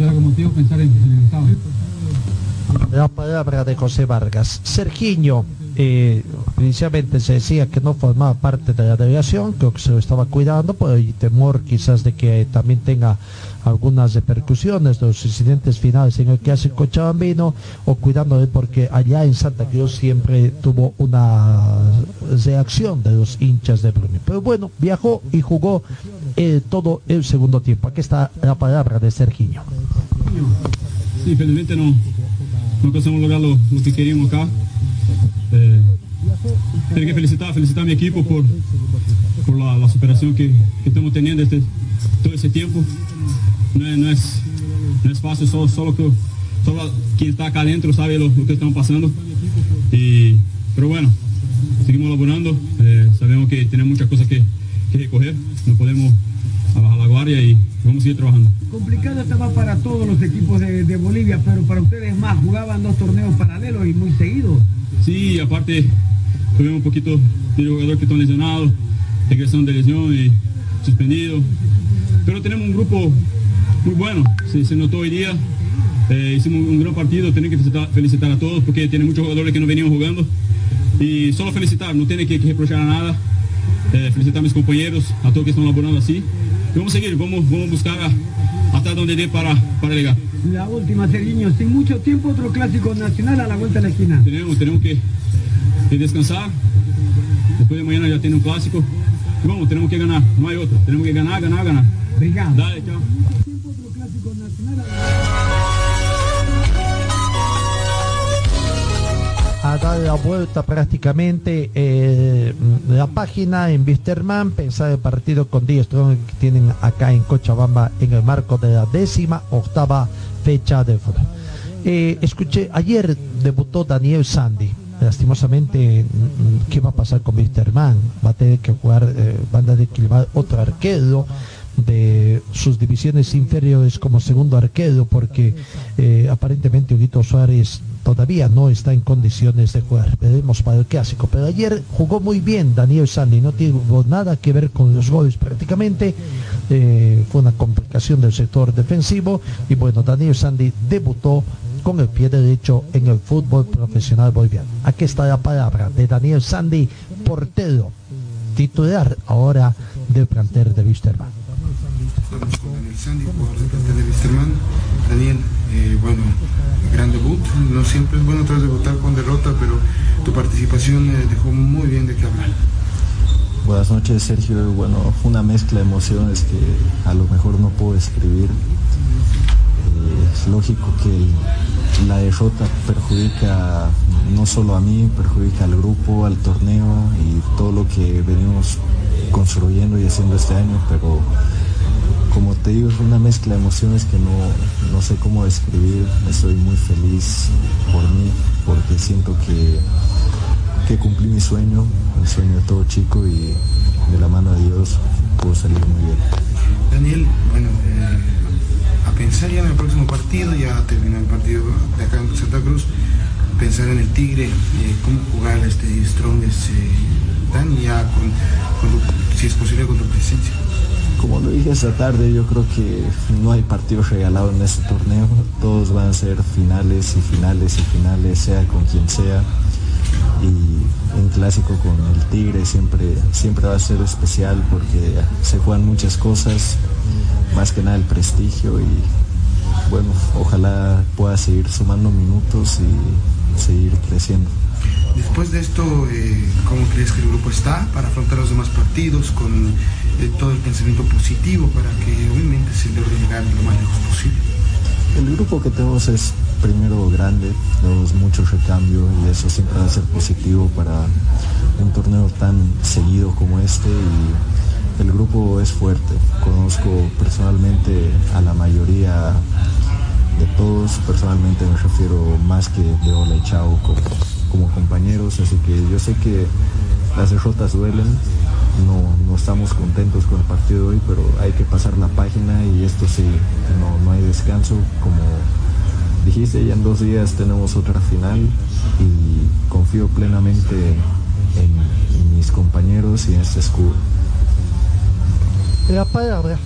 ahora como motivo pensar en, el estado. La palabra de José Vargas. Sergiño, eh, inicialmente se decía que no formaba parte de la delegación, creo que se lo estaba cuidando, por el temor quizás de que también tenga algunas repercusiones de los incidentes finales en el que hace Cochabambino o cuidándole porque allá en Santa Cruz siempre tuvo una reacción de los hinchas de Bruni. Pero bueno, viajó y jugó eh, todo el segundo tiempo. Aquí está la palabra de Sergiño. Sí, felizmente no, no conseguimos lograr lo, que queríamos acá. Eh, tengo que felicitar, felicitar a mi equipo por, por la, superación que, que, estamos teniendo este, todo ese tiempo. No es, no es, fácil, solo, solo, que, solo quien está acá adentro sabe lo, que estamos pasando. Y, pero bueno, seguimos laborando, eh, sabemos que tenemos muchas cosas que, que recoger, no podemos bajar la guardia y vamos a seguir trabajando. Complicado estaba para todos los equipos de, de, Bolivia, pero para ustedes más, jugaban dos torneos paralelos y muy seguidos. Sí, aparte tuvimos un poquito de jugadores que están lesionados, regresaron de lesión y suspendidos, pero tenemos un grupo muy bueno, se, notó hoy día. Eh, hicimos un gran partido, tengo que felicitar, a todos porque tiene muchos jugadores que no venían jugando. Y solo felicitar, no tiene que, reprochar a nada. Eh, felicitar a mis compañeros, a todos que están laborando así. Y vamos a seguir, vamos, vamos a buscar hasta donde dé para, para llegar. La última, Sergiño, sin mucho tiempo otro clásico nacional a la vuelta de la esquina. Tenemos, tenemos que, descansar. Después de mañana ya tiene un clásico. Y vamos, tenemos que ganar, no hay otro. Tenemos que ganar, ganar, ganar. Dale, chao. A dar la vuelta prácticamente eh, la página en Wisterman, pensar el partido con 10 que tienen acá en Cochabamba en el marco de la décima octava fecha de fútbol. Eh, escuché, ayer debutó Daniel Sandy. lastimosamente, ¿qué va a pasar con Wisterman? Va a tener que jugar, eh, van a otro arquero de sus divisiones inferiores como segundo arquero porque eh, aparentemente Huguito Suárez todavía no está en condiciones de jugar. Veremos para el clásico. Pero ayer jugó muy bien Daniel Sandy, no tuvo nada que ver con los goles prácticamente. Eh, fue una complicación del sector defensivo y bueno, Daniel Sandy debutó con el pie derecho en el fútbol profesional boliviano. Aquí está la palabra de Daniel Sandy, portero, titular ahora del plantel de Wisterman. Daniel Sandy, jugador del plantel de Wisterman. Daniel, eh, bueno, gran debut. No siempre es bueno tras debutar con derrota, pero tu participación eh, dejó muy bien de qué hablar. Buenas noches Sergio, bueno, una mezcla de emociones que a lo mejor no puedo escribir. Eh, es lógico que la derrota perjudica no solo a mí, perjudica al grupo, al torneo y todo lo que venimos construyendo y haciendo este año, pero como te digo, es una mezcla de emociones que no, no sé cómo describir. Estoy muy feliz por mí, porque siento que, que cumplí mi sueño, el sueño de todo chico y de la mano de Dios pudo salir muy bien. Daniel, bueno, eh, a pensar ya en el próximo partido, ya terminó el partido de acá en Santa Cruz, pensar en el Tigre, eh, cómo jugar este Strongest eh, Dan ya si es posible con tu presencia. Como lo dije esta tarde, yo creo que no hay partido regalado en este torneo. Todos van a ser finales y finales y finales, sea con quien sea. Y un clásico con el Tigre siempre, siempre va a ser especial porque se juegan muchas cosas, más que nada el prestigio y bueno, ojalá pueda seguir sumando minutos y seguir creciendo. Después de esto, eh, ¿cómo crees que el grupo está para afrontar los demás partidos con eh, todo el pensamiento positivo para que obviamente se logre llegar lo más lejos posible? El grupo que tenemos es primero grande, tenemos mucho recambio y eso siempre va a ser positivo para un torneo tan seguido como este y el grupo es fuerte. Conozco personalmente a la mayoría de todos, personalmente me refiero más que de Ola y Chao como, como compañeros, así que yo sé que las derrotas duelen, no, no estamos contentos con el partido de hoy, pero hay que pasar la página y esto sí, no, no hay descanso, como dijiste, ya en dos días tenemos otra final y confío plenamente en, mis compañeros y en este escudo. La palabra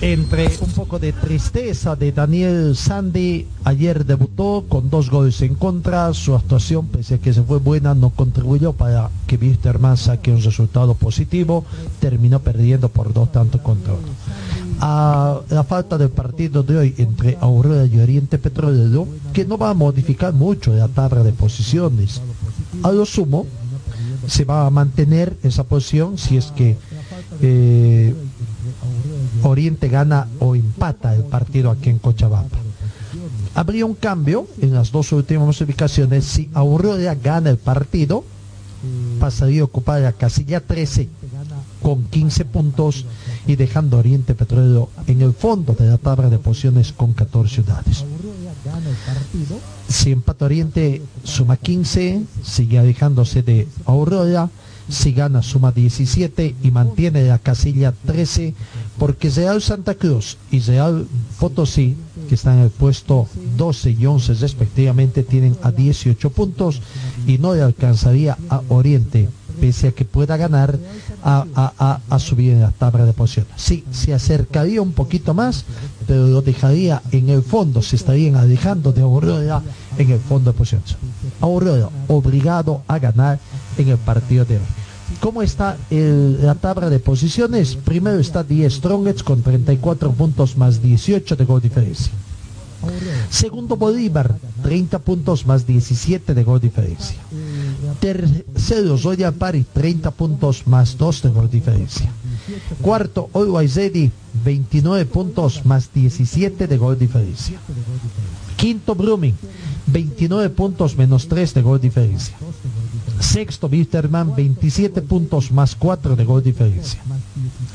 entre un poco de tristeza de Daniel Sandy, ayer debutó con dos goles en contra, su actuación, pese a que se fue buena, no contribuyó para que Wisterman saque un resultado positivo, terminó perdiendo por dos tantos contra. A la falta del partido de hoy entre Aurora y Oriente Petrolero, que no va a modificar mucho la tabla de posiciones, a lo sumo se va a mantener esa posición si es que eh, Oriente gana o empata el partido aquí en Cochabamba. Habría un cambio en las dos últimas ubicaciones. Si Aurora gana el partido, pasaría a ocupar la casilla 13 con 15 puntos y dejando Oriente Petrolero en el fondo de la tabla de posiciones con 14 unidades. Si empata Oriente suma 15, sigue alejándose de Aurora. Si gana suma 17 y mantiene la casilla 13 porque Real Santa Cruz y Real Potosí, que están en el puesto 12 y 11 respectivamente, tienen a 18 puntos y no le alcanzaría a Oriente, pese a que pueda ganar, a, a- a- a subir en la tabla de posiciones. Sí, se acercaría un poquito más, pero lo dejaría en el fondo, se estarían alejando de Aurora en el fondo de posiciones. Aurora obligado a ganar en el partido de hoy. ¿Cómo está la tabla de posiciones? Primero está 10 Strongets con 34 puntos más 18 de gol diferencia. Segundo Bolívar, 30 puntos más 17 de gol diferencia. Tercero Royal Party, 30 puntos más 2 de gol diferencia. Cuarto Ready, 29 puntos más 17 de gol diferencia. Quinto Brumming, 29 puntos menos 3 de gol diferencia. Sexto Wisterman, 27 puntos más 4 de gol diferencia.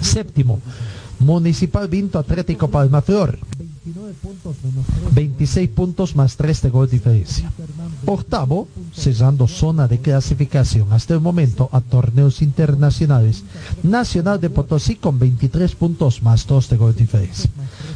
Séptimo, Municipal Vinto Atlético Palmaflor, 26 puntos más 3 de gol diferencia. Octavo, cesando zona de clasificación hasta el momento a torneos internacionales. Nacional de Potosí con 23 puntos más 2 de gol diferencia.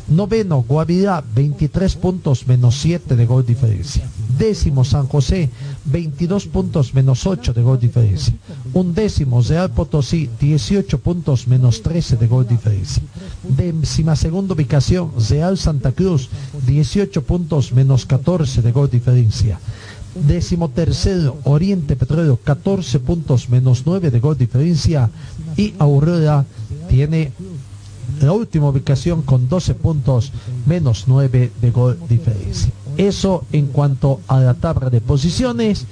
Noveno, Guavirá, 23 puntos menos 7 de gol diferencia. Décimo, San José, 22 puntos menos 8 de gol diferencia. Undécimo, Real Potosí, 18 puntos menos 13 de gol diferencia. Décima segunda ubicación, Real Santa Cruz, 18 puntos menos 14 de gol diferencia. Décimo tercero, Oriente Petróleo, 14 puntos menos 9 de gol diferencia. Y Aurora tiene la última ubicación con 12 puntos menos 9 de gol diferencia. Eso en cuanto a la tabla de posiciones.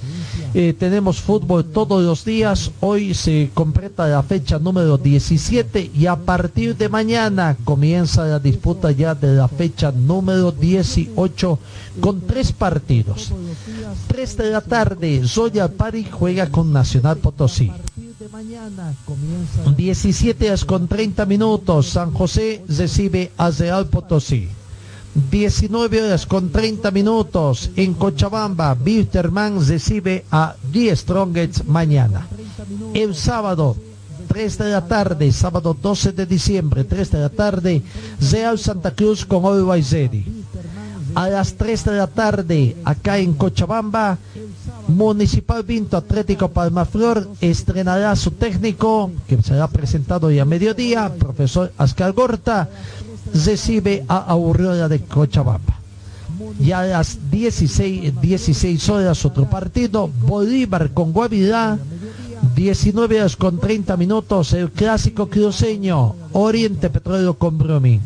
Eh, tenemos fútbol todos los días. Hoy se completa la fecha número 17 y a partir de mañana comienza la disputa ya de la fecha número 18 con tres partidos. 3 de la tarde, Zoya Pari juega con Nacional Potosí. 17 horas con 30 minutos, San José recibe a Real Potosí. 19 horas con 30 minutos en Cochabamba, Wilterman recibe a Die Strongets mañana. El sábado, 3 de la tarde, sábado 12 de diciembre, 3 de la tarde, Real Santa Cruz con Ready. A las 3 de la tarde, acá en Cochabamba, Municipal Vinto Atlético Palmaflor estrenará su técnico, que será presentado ya a mediodía, profesor Ascar Gorta, recibe a Aurora de Cochabamba. Y a las 16, 16 horas otro partido, Bolívar con Guavirá, 19 horas con 30 minutos, el clásico cruceño, Oriente Petróleo con Bromi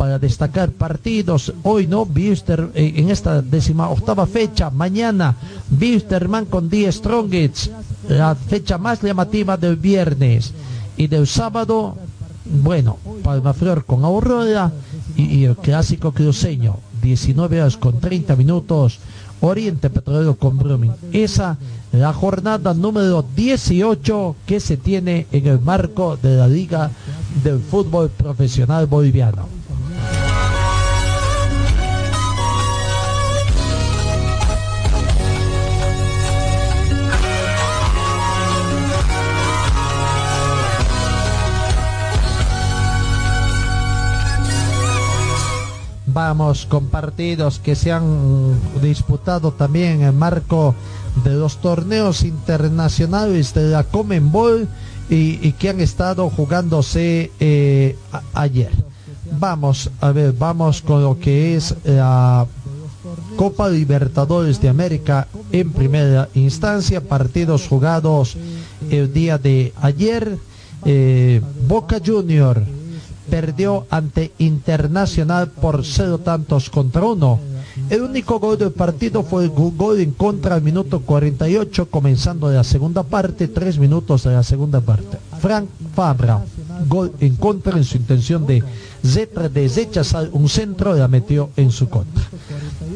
para destacar partidos. Hoy no, Bister eh, en esta décima octava fecha, mañana, Bisterman con 10 Strongets, la fecha más llamativa del viernes. Y del sábado, bueno, Palmaflor con Aurora y, el clásico cruceño, 19 horas con 30 minutos, Oriente Petrolero con Brumming. Esa la jornada número 18 que se tiene en el marco de la Liga del Fútbol Profesional Boliviano. Vamos con partidos que se han disputado también en marco de los torneos internacionales de la Comenbol y, y que han estado jugándose eh, ayer. Vamos a ver, vamos con lo que es la Copa Libertadores de América en primera instancia, partidos jugados el día de ayer. Eh, Boca Junior perdió ante Internacional por cero tantos contra uno. El único gol del partido fue el gol en contra al minuto 48, comenzando la segunda parte, tres minutos de la segunda parte. Frank Fabra, gol en contra en su intención de, rechazar un centro, la metió en su contra.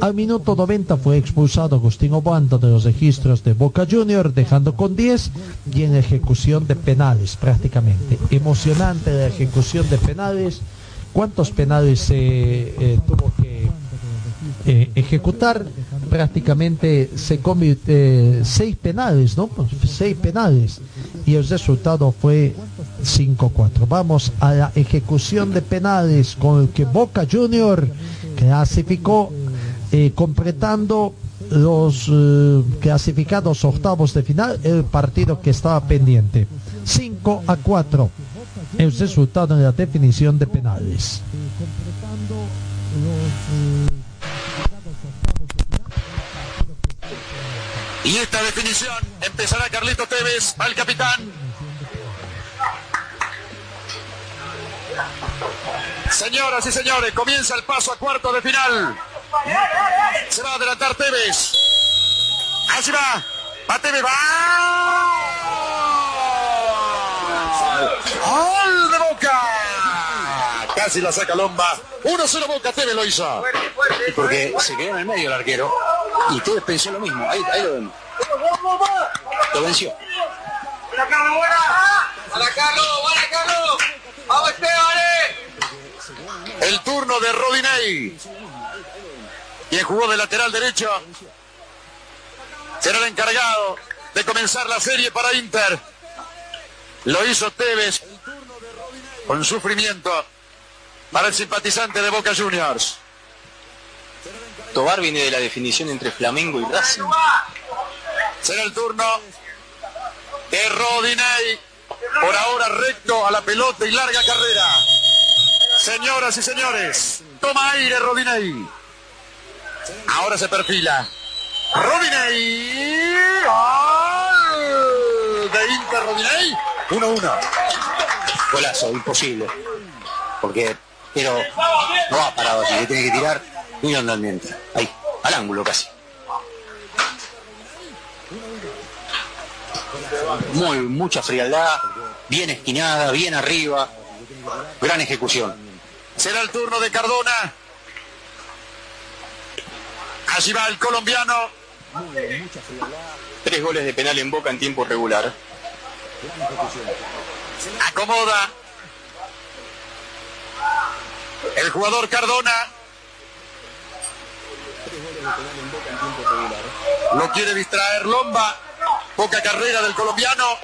Al minuto 90 fue expulsado Agustín Obando de los registros de Boca Junior, dejando con 10 y en ejecución de penales prácticamente. Emocionante la ejecución de penales. ¿Cuántos penales se eh, tuvo que eh, ejecutar? Prácticamente se convierte eh, seis penales, ¿no? Pues, seis penales. Y el resultado fue 5-4. Vamos a la ejecución de penales con el que Boca Junior clasificó eh, completando los eh, clasificados octavos de final, el partido que estaba pendiente. 5 a 4 el resultado en la definición de penales. Y esta definición empezará Carlito Tevez al capitán. Señoras y señores, comienza el paso a cuarto de final. Se va a adelantar Tevez. Así va. Va Tevez. Va. ¡Gol de Boca! Casi la saca Lomba. 1-0 Boca, Tevez lo hizo. Porque se quedó en el medio el arquero. Y Tevez pensó lo mismo. Ahí, ahí lo vemos. Lo venció. ¡Buena, Carlos! ¡Buena! ¡Buena, Carlos! ¡Buena, Carlos! ¡Vamos, Esteban! El turno de Rodinei. Quien jugó de lateral derecho. será el encargado de comenzar la serie para Inter. Lo hizo Tevez con sufrimiento para el simpatizante de Boca Juniors. Tobar viene de la definición entre Flamengo y Racing. Será el turno de Rodinei. Por ahora recto a la pelota y larga carrera. Señoras y señores, toma aire Rodinei. Ahora se perfila. Rodinei. ¡Gol! De Inter Rodinei. 1-1. Golazo, imposible. Porque, pero no va parado así, le tiene que tirar muy hondamente. Ahí, al ángulo casi. Muy, mucha frialdad, bien esquinada, bien arriba, gran ejecución. Será el turno de Cardona. Allí va el colombiano. Tres goles de penal en Boca en tiempo regular. Acomoda. El jugador Cardona. Lo quiere distraer Lomba. Poca carrera del colombiano.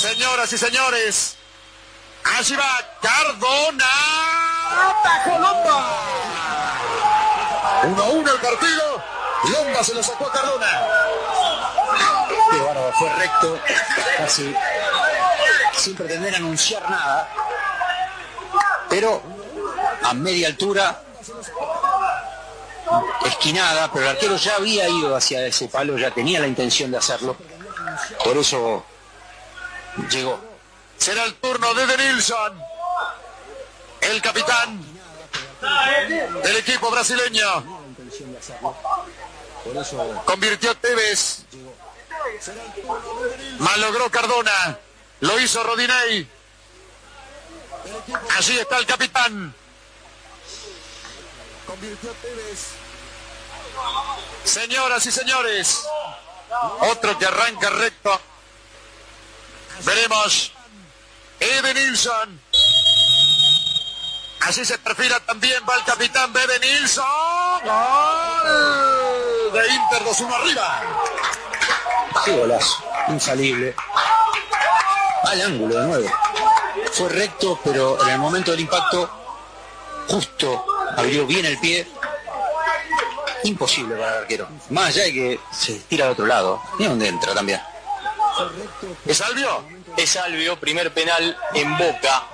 Señoras y señores. Allí va Cardona. ¡Atajo Lomba! 1 a 1 el partido. Lomba se lo sacó a Cardona. Qué bárbaro, fue recto, casi sin pretender anunciar nada. Pero a media altura, esquinada, pero el arquero ya había ido hacia ese palo, ya tenía la intención de hacerlo. Por eso llegó. Será el turno de Denilson. El capitán del equipo brasileño. Convirtió Tevez. Malogró Cardona. Lo hizo Rodinei. Allí está el capitán. Señoras y señores. Otro que arranca recto. Veremos. Edenilson. Así se perfila también, va el capitán Bebe Nilsson. Gol de Inter 2-1 arriba. Qué golazo, infalible. Al ángulo de nuevo. Fue recto, pero en el momento del impacto, justo abrió bien el pie. Imposible para el arquero. Más allá de que se tira al otro lado. Ni donde entra también. ¿Es Salvio? Es Salvio, primer penal en Boca.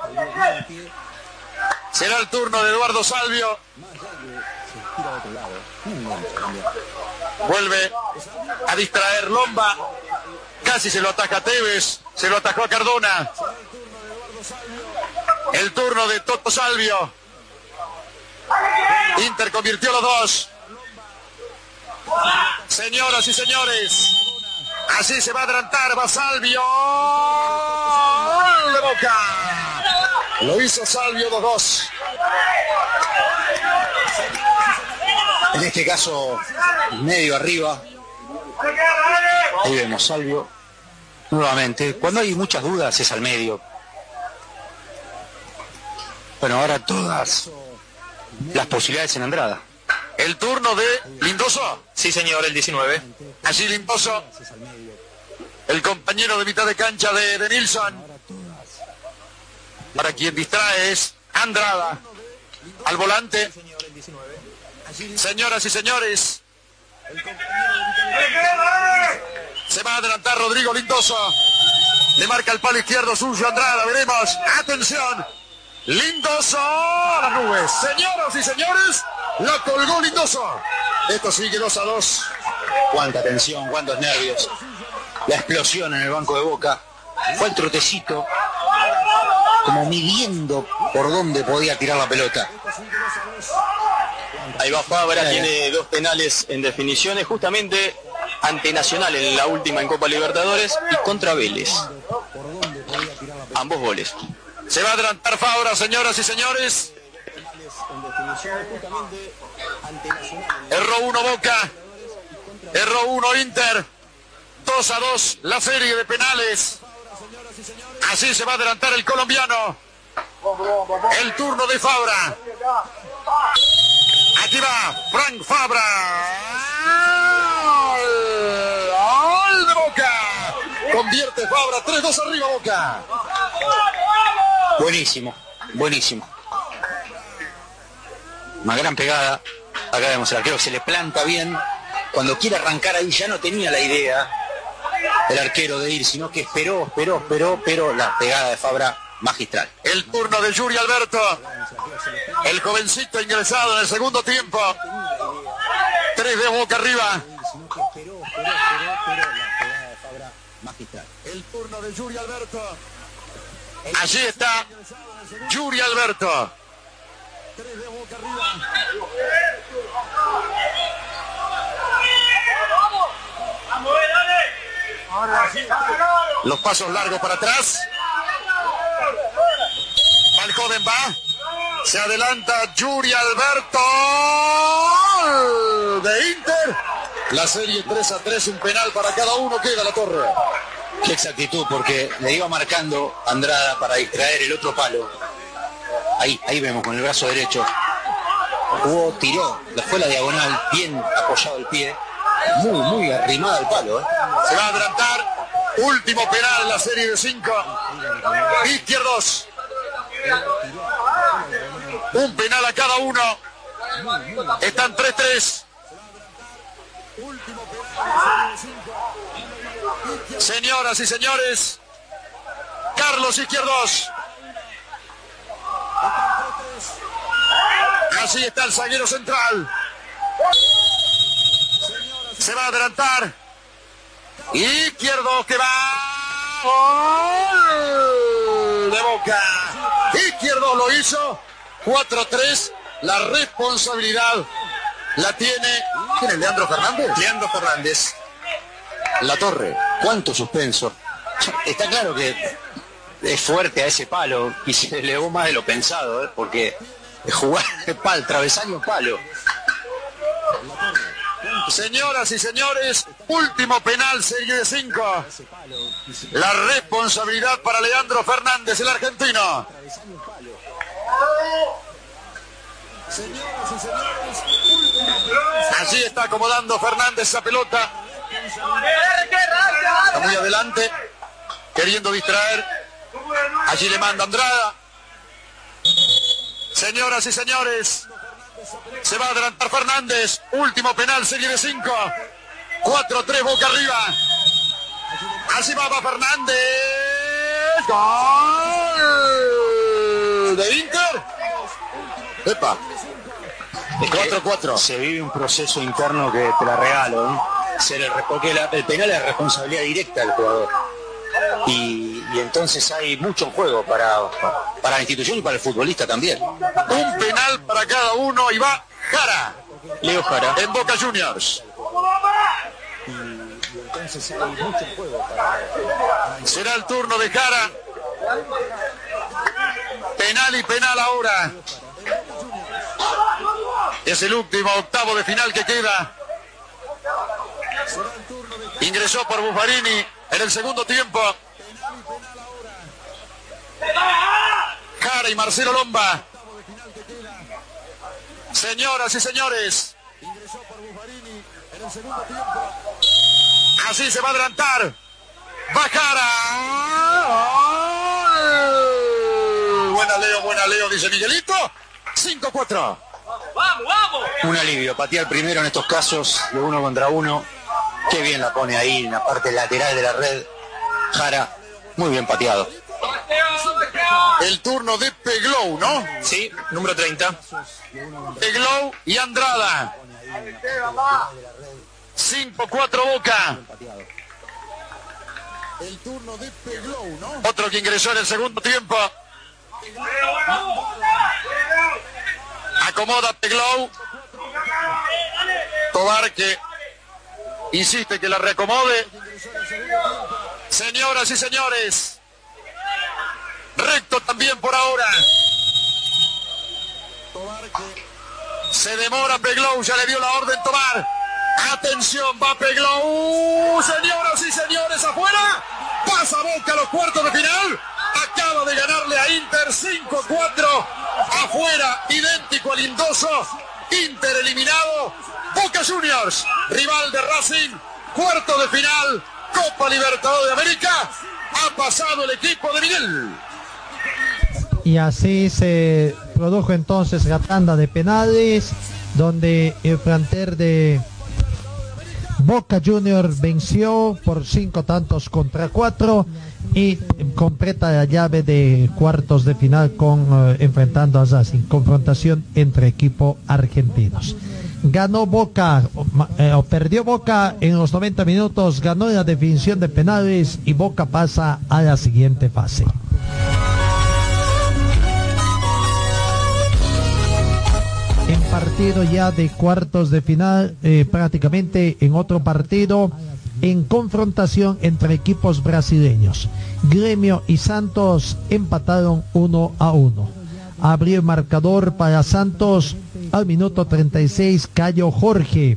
Será el turno de Eduardo Salvio. Vuelve a distraer Lomba. Casi se lo ataca Tevez. Se lo atacó a Cardona. El turno de Toto Salvio. Inter convirtió los dos. Señoras y señores. Así se va a adelantar. Va Salvio. ¡Gol de Boca. Lo hizo Salvio 2-2. En este caso, medio arriba. Ahí vemos Salvio. Nuevamente, cuando hay muchas dudas es al medio. Bueno, ahora todas las posibilidades en Andrada. El turno de Lindoso. Sí, señor, el 19. Allí Lindoso. El compañero de mitad de cancha de, de Nilsson. Para quien distrae es Andrada. Al volante. Señoras y señores. Se va a adelantar Rodrigo Lindoso. Le marca el palo izquierdo suyo Andrada. Veremos. Atención. Lindoso a las nubes. Señoras y señores. La colgó Lindoso. Esto sigue 2 a 2. Cuánta tensión, cuántos nervios. La explosión en el banco de Boca. Fue el trotecito como midiendo por dónde podía tirar la pelota. Ahí va Fabra, tiene dos penales en definiciones, justamente ante Nacional en la última en Copa Libertadores y contra Vélez. Ambos goles. Se va a adelantar Fabra, señoras y señores. Erró uno Boca. Erró uno Inter. 2 a 2 la serie de penales. Así se va a adelantar el colombiano. El turno de Fabra. Aquí va Frank Fabra. ¡Gol de Boca! Convierte Fabra 3-2 arriba Boca. Buenísimo, buenísimo. Una gran pegada. Acá vemos el arquero que se le planta bien. Cuando quiere arrancar ahí ya no tenía la idea el arquero de ir, sino que esperó, esperó, esperó, pero la pegada de Fabra magistral. El turno de Yuri Alberto. El jovencito ingresado en el segundo tiempo. Tres de boca arriba. El turno de Yuri Alberto. Allí está Yuri Alberto. Los pasos largos para atrás. Joven, va. Se adelanta Yuri Alberto de Inter. La serie 3 a 3, un penal para cada uno. Queda la torre. Qué exactitud, porque le iba marcando Andrada para distraer el otro palo. Ahí, ahí vemos con el brazo derecho. Jugó, tiró, fue la diagonal, bien apoyado el pie. Muy, muy arrimada al palo. ¿eh? Se va a adelantar. Último penal en la serie de 5. Izquierdos. Un penal a cada uno. Están 3-3. Señoras y señores, Carlos Izquierdos. Así está el zaguero central. Se va a adelantar. Izquierdo que va. De Boca. Izquierdo lo hizo. 4-3. La responsabilidad la tiene. ¿Quién es Leandro Fernández? Leandro Fernández. La torre. ¿Cuánto suspenso? Está claro que es fuerte a ese palo y se elevó más de lo pensado, ¿eh? porque jugar pal, travesaño palo. Señoras y señores, último penal, serie de 5. La responsabilidad para Leandro Fernández, el argentino. Así está acomodando Fernández esa pelota. Está muy adelante, queriendo distraer. Allí le manda Andrada. Señoras y señores, se va a adelantar Fernández. Último penal, serie de 5. 4-3, boca arriba. Así va, va Fernández. Gol de Inter. Epa. 4-4. Se vive un proceso interno que te la regalo, ¿no? Ser el, porque la- el penal es responsabilidad directa del jugador. Y, y entonces hay mucho en juego para, para la institución y para el futbolista también. Un penal para cada uno y va Jara. Leo Jara. En Boca Juniors. Entonces hay mucho en juego para... Será el turno de Jara. Penal y penal ahora. Es el último octavo de final que queda. Ingresó por Buffarini en el segundo tiempo. Jara y Marcelo Lomba. Señoras y señores. Así se va a adelantar. Va Jara. Buena Leo, buena Leo, dice Miguelito. 5-4. ¡Vamos, vamos! Un alivio, patear primero en estos casos de uno contra uno. Qué bien la pone ahí en la parte lateral de la red. Jara, muy bien pateado. El turno de Peglow, ¿no? Sí, número 30. Peglow y Andrada. 5-4 Boca. El turno de Peglow, ¿no? Otro que ingresó en el segundo tiempo. Acomoda Peglow. Tobar que insiste que la reacomode. Señoras y señores. Recto también por ahora. Se demora Peglow, ya le dio la orden tomar. Atención, va Peglow. Señoras y señores, afuera. Pasa Boca a los cuartos de final. Acaba de ganarle a Inter 5-4. Afuera, idéntico al Indoso. Inter eliminado. Boca Juniors, rival de Racing. Cuarto de final. Copa Libertadores de América. Ha pasado el equipo de Miguel. Y así se produjo entonces la tanda de penales, donde el planter de Boca Junior venció por cinco tantos contra cuatro y completa la llave de cuartos de final con eh, enfrentando a Racing, confrontación entre equipos argentinos. Ganó Boca, eh, o perdió Boca en los 90 minutos, ganó la definición de penales y Boca pasa a la siguiente fase. en partido ya de cuartos de final, eh, prácticamente en otro partido, en confrontación entre equipos brasileños. Gremio y Santos empataron uno a uno. Abrió el marcador para Santos al minuto 36, Cayo Jorge.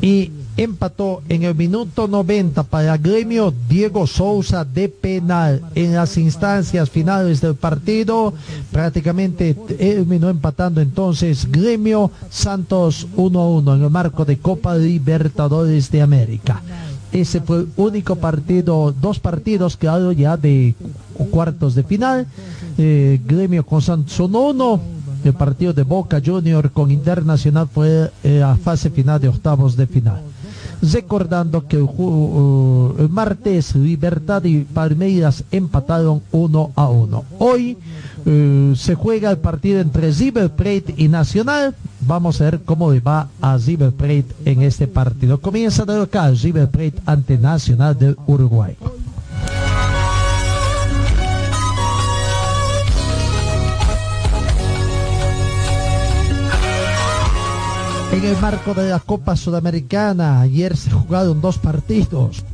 Y empató en el minuto 90 para Gremio Diego Souza de penal. En las instancias finales del partido, prácticamente terminó empatando entonces Gremio Santos 1 a 1 en el marco de Copa Libertadores de América. Ese fue el único partido, dos partidos quedaron ya de cu- cuartos de final. Eh, Gremio con Santos 1 a 1. El partido de Boca Junior con Internacional fue eh, a fase final de octavos de final. Recordando que uh, el martes Libertad y Palmeiras empataron 1 a 1. Hoy eh, se juega el partido entre River Plate y Nacional. Vamos a ver cómo le va a River Plate en este partido. Comienza de local River Plate ante Nacional del Uruguay. En el marco de la Copa Sudamericana, ayer se jugaron dos partidos.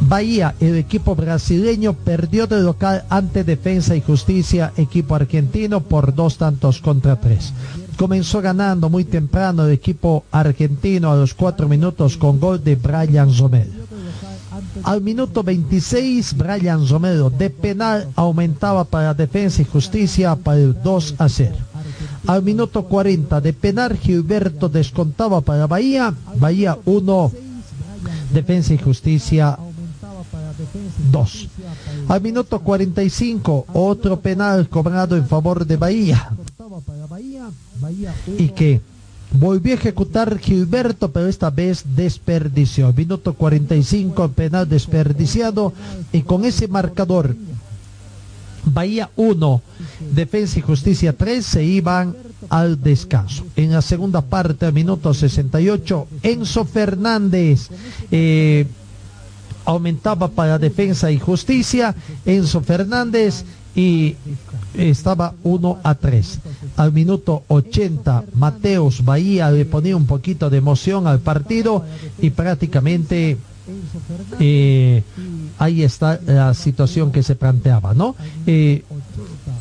Bahía, el equipo brasileño, perdió de local ante Defensa y Justicia, equipo argentino, por dos tantos contra tres. Comenzó ganando muy temprano el equipo argentino a los cuatro minutos con gol de Brian Romero. Al minuto 26, Brian Romero de penal aumentaba para Defensa y Justicia para el 2 a 0. Al minuto 40 de penal, Gilberto descontaba para Bahía, Bahía 1, Defensa y Justicia 2. Al minuto 45, otro penal cobrado en favor de Bahía. Y que volvió a ejecutar Gilberto, pero esta vez desperdició. Minuto 45, penal desperdiciado. Y con ese marcador, Bahía 1, Defensa y Justicia 3 se iban al descanso. En la segunda parte, minuto 68, Enzo Fernández eh, aumentaba para Defensa y Justicia, Enzo Fernández y estaba 1 a 3. Al minuto 80, Mateos Bahía le ponía un poquito de emoción al partido y prácticamente eh, ahí está la situación que se planteaba, ¿no?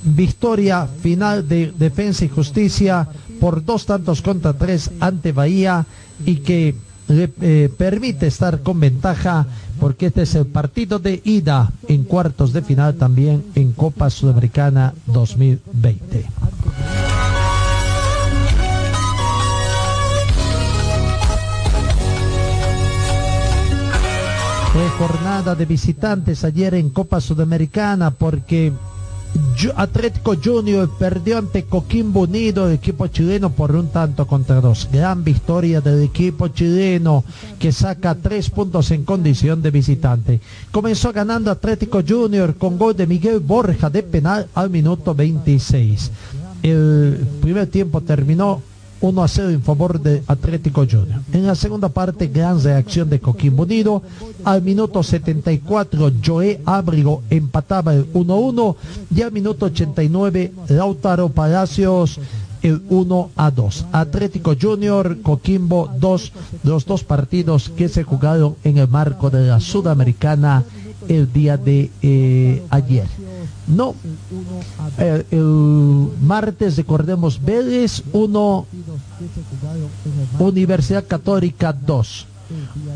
Victoria final de Defensa y Justicia por dos tantos contra tres ante Bahía y que eh, permite estar con ventaja porque este es el partido de ida en cuartos de final también en Copa Sudamericana 2020. Fue jornada de visitantes ayer en Copa Sudamericana porque Atlético Junior perdió ante Coquimbo Unido, el equipo chileno, por un tanto contra dos. Gran victoria del equipo chileno que saca tres puntos en condición de visitante. Comenzó ganando Atlético Junior con gol de Miguel Borja de penal al minuto 26. El primer tiempo terminó 1 a 0 en favor de Atlético Junior. En la segunda parte, gran reacción de Coquimbo Unido. Al minuto 74, Joé Ábrigo empataba el 1-1 y al minuto 89, Lautaro Palacios el 1 a 2. Atlético Junior, Coquimbo 2, los dos partidos que se jugaron en el marco de la Sudamericana el día de eh, ayer. No, eh, el martes recordemos Vélez 1, Universidad Católica 2.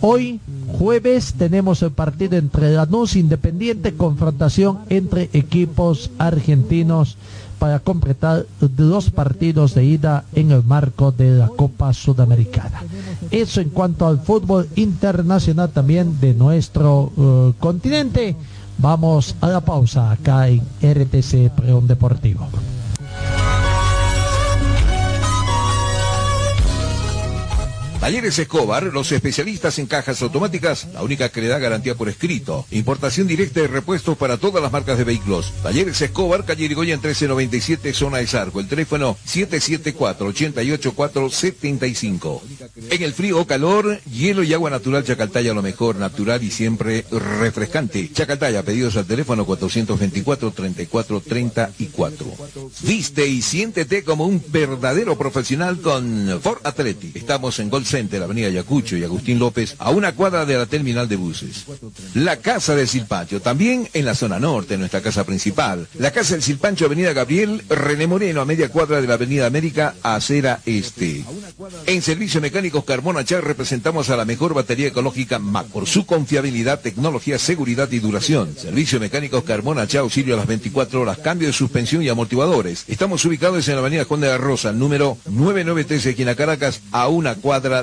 Hoy, jueves, tenemos el partido entre Lanús Independiente, confrontación entre equipos argentinos para completar los partidos de ida en el marco de la Copa Sudamericana. Eso en cuanto al fútbol internacional también de nuestro eh, continente. Vamos a la pausa acá en RTC Preón Deportivo. Talleres Escobar, los especialistas en cajas automáticas, la única que le da garantía por escrito. Importación directa de repuestos para todas las marcas de vehículos. Talleres Escobar, calle Irigoyen 1397, zona de Zarco. El teléfono 774-88475. En el frío o calor, hielo y agua natural Chacaltaya, lo mejor, natural y siempre refrescante. Chacaltaya, pedidos al teléfono 424-3434. Viste y siéntete como un verdadero profesional con Ford Athletic. Estamos en Gold Center, Avenida Yacucho y Agustín López, a una cuadra de la terminal de buses. La Casa del Silpancho, también en la zona norte, nuestra casa principal. La Casa del Silpancho, Avenida Gabriel, René Moreno, a media cuadra de la Avenida América, acera este. En Servicio Mecánicos Carmona Char representamos a la mejor batería ecológica MAC por su confiabilidad, tecnología, seguridad y duración. Servicio Mecánicos Carmona Char, auxilio a las 24 horas, cambio de suspensión y amortiguadores. Estamos ubicados en la Avenida Juan de la Rosa, número 993, esquina Caracas, a una cuadra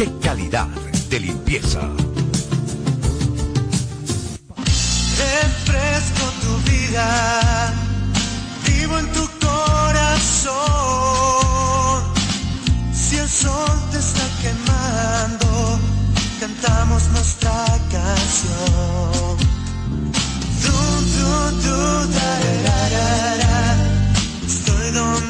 ¡Qué calidad! de limpieza. Refresco tu vida, vivo en tu corazón. Si el sol te está quemando, cantamos nuestra canción. Du, du, du, da. Estoy donde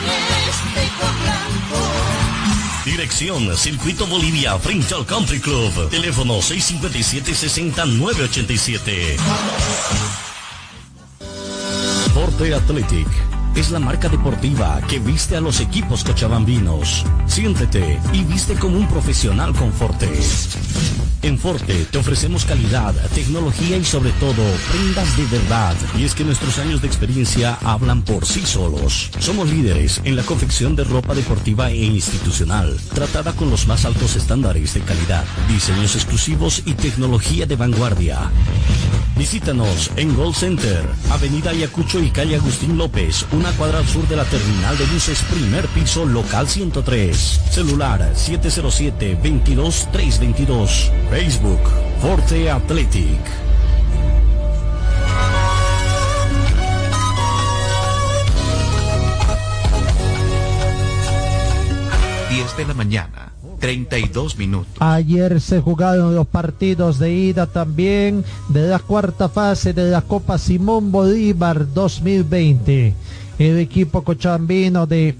Dirección Circuito Bolivia frente Country Club. Teléfono 657-60987. Forte Athletic es la marca deportiva que viste a los equipos cochabambinos. Siéntete y viste como un profesional con Forte. En Forte te ofrecemos calidad, tecnología y sobre todo prendas de verdad. Y es que nuestros años de experiencia hablan por sí solos. Somos líderes en la confección de ropa deportiva e institucional, tratada con los más altos estándares de calidad, diseños exclusivos y tecnología de vanguardia. Visítanos en Gold Center, Avenida Ayacucho y calle Agustín López, una cuadra al sur de la terminal de buses, primer piso, local 103. Celular 707-22322. Facebook, Forte Athletic. 10 de la mañana, 32 minutos. Ayer se jugaron los partidos de ida también de la cuarta fase de la Copa Simón Bolívar 2020. El equipo cochambino de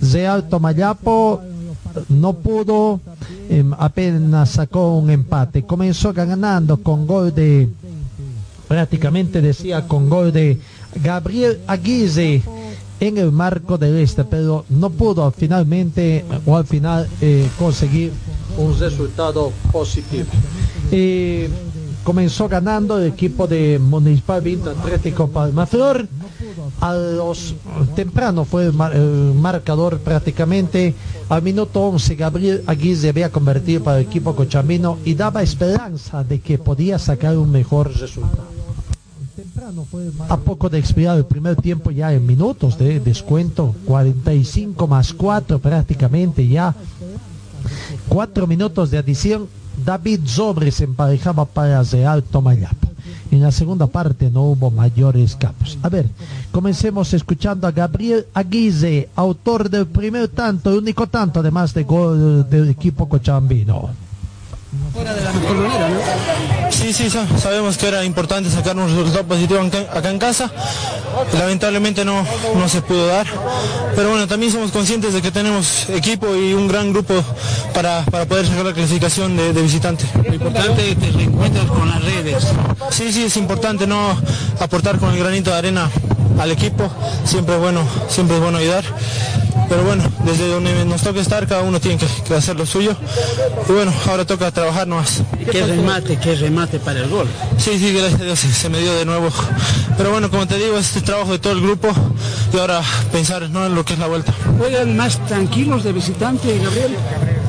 de Alto Mayapo no pudo, em, apenas sacó un empate. Comenzó ganando con gol de, prácticamente decía, con gol de Gabriel Aguirre en el marco del este, pero no pudo finalmente o al final eh, conseguir un resultado positivo. Eh, comenzó ganando el equipo de Municipal Vinto Atlético Palmaflor. A los temprano fue el, mar- el marcador prácticamente. Al minuto 11 Gabriel Aguirre había convertido para el equipo cochambino y daba esperanza de que podía sacar un mejor resultado. A poco de expirar el primer tiempo ya en minutos de descuento, 45 más 4 prácticamente ya. 4 minutos de adición, David Sobres emparejaba para Real Tomayapo. En la segunda parte no hubo mayores cambios. A ver, comencemos escuchando a Gabriel Aguirre, autor del primer tanto, único tanto además de gol del equipo cochambino. Fuera de la mejor manera, ¿no? Sí, sí, sa- sabemos que era importante sacar un resultado positivo acá, acá en casa. Lamentablemente no, no se pudo dar. Pero bueno, también somos conscientes de que tenemos equipo y un gran grupo para, para poder sacar la clasificación de, de visitante. Lo importante es que te reencuentres con las redes. Sí, sí, es importante no aportar con el granito de arena al equipo. Siempre es bueno, siempre es bueno ayudar. Pero bueno, desde donde nos toca estar, cada uno tiene que, que hacer lo suyo. Y bueno, ahora toca trabajar más. Qué remate, qué remate para el gol. Sí, sí, gracias a Dios se, se me dio de nuevo. Pero bueno, como te digo, este trabajo de todo el grupo y ahora pensar ¿no? en lo que es la vuelta. ¿Juegan más tranquilos de visitante, Gabriel?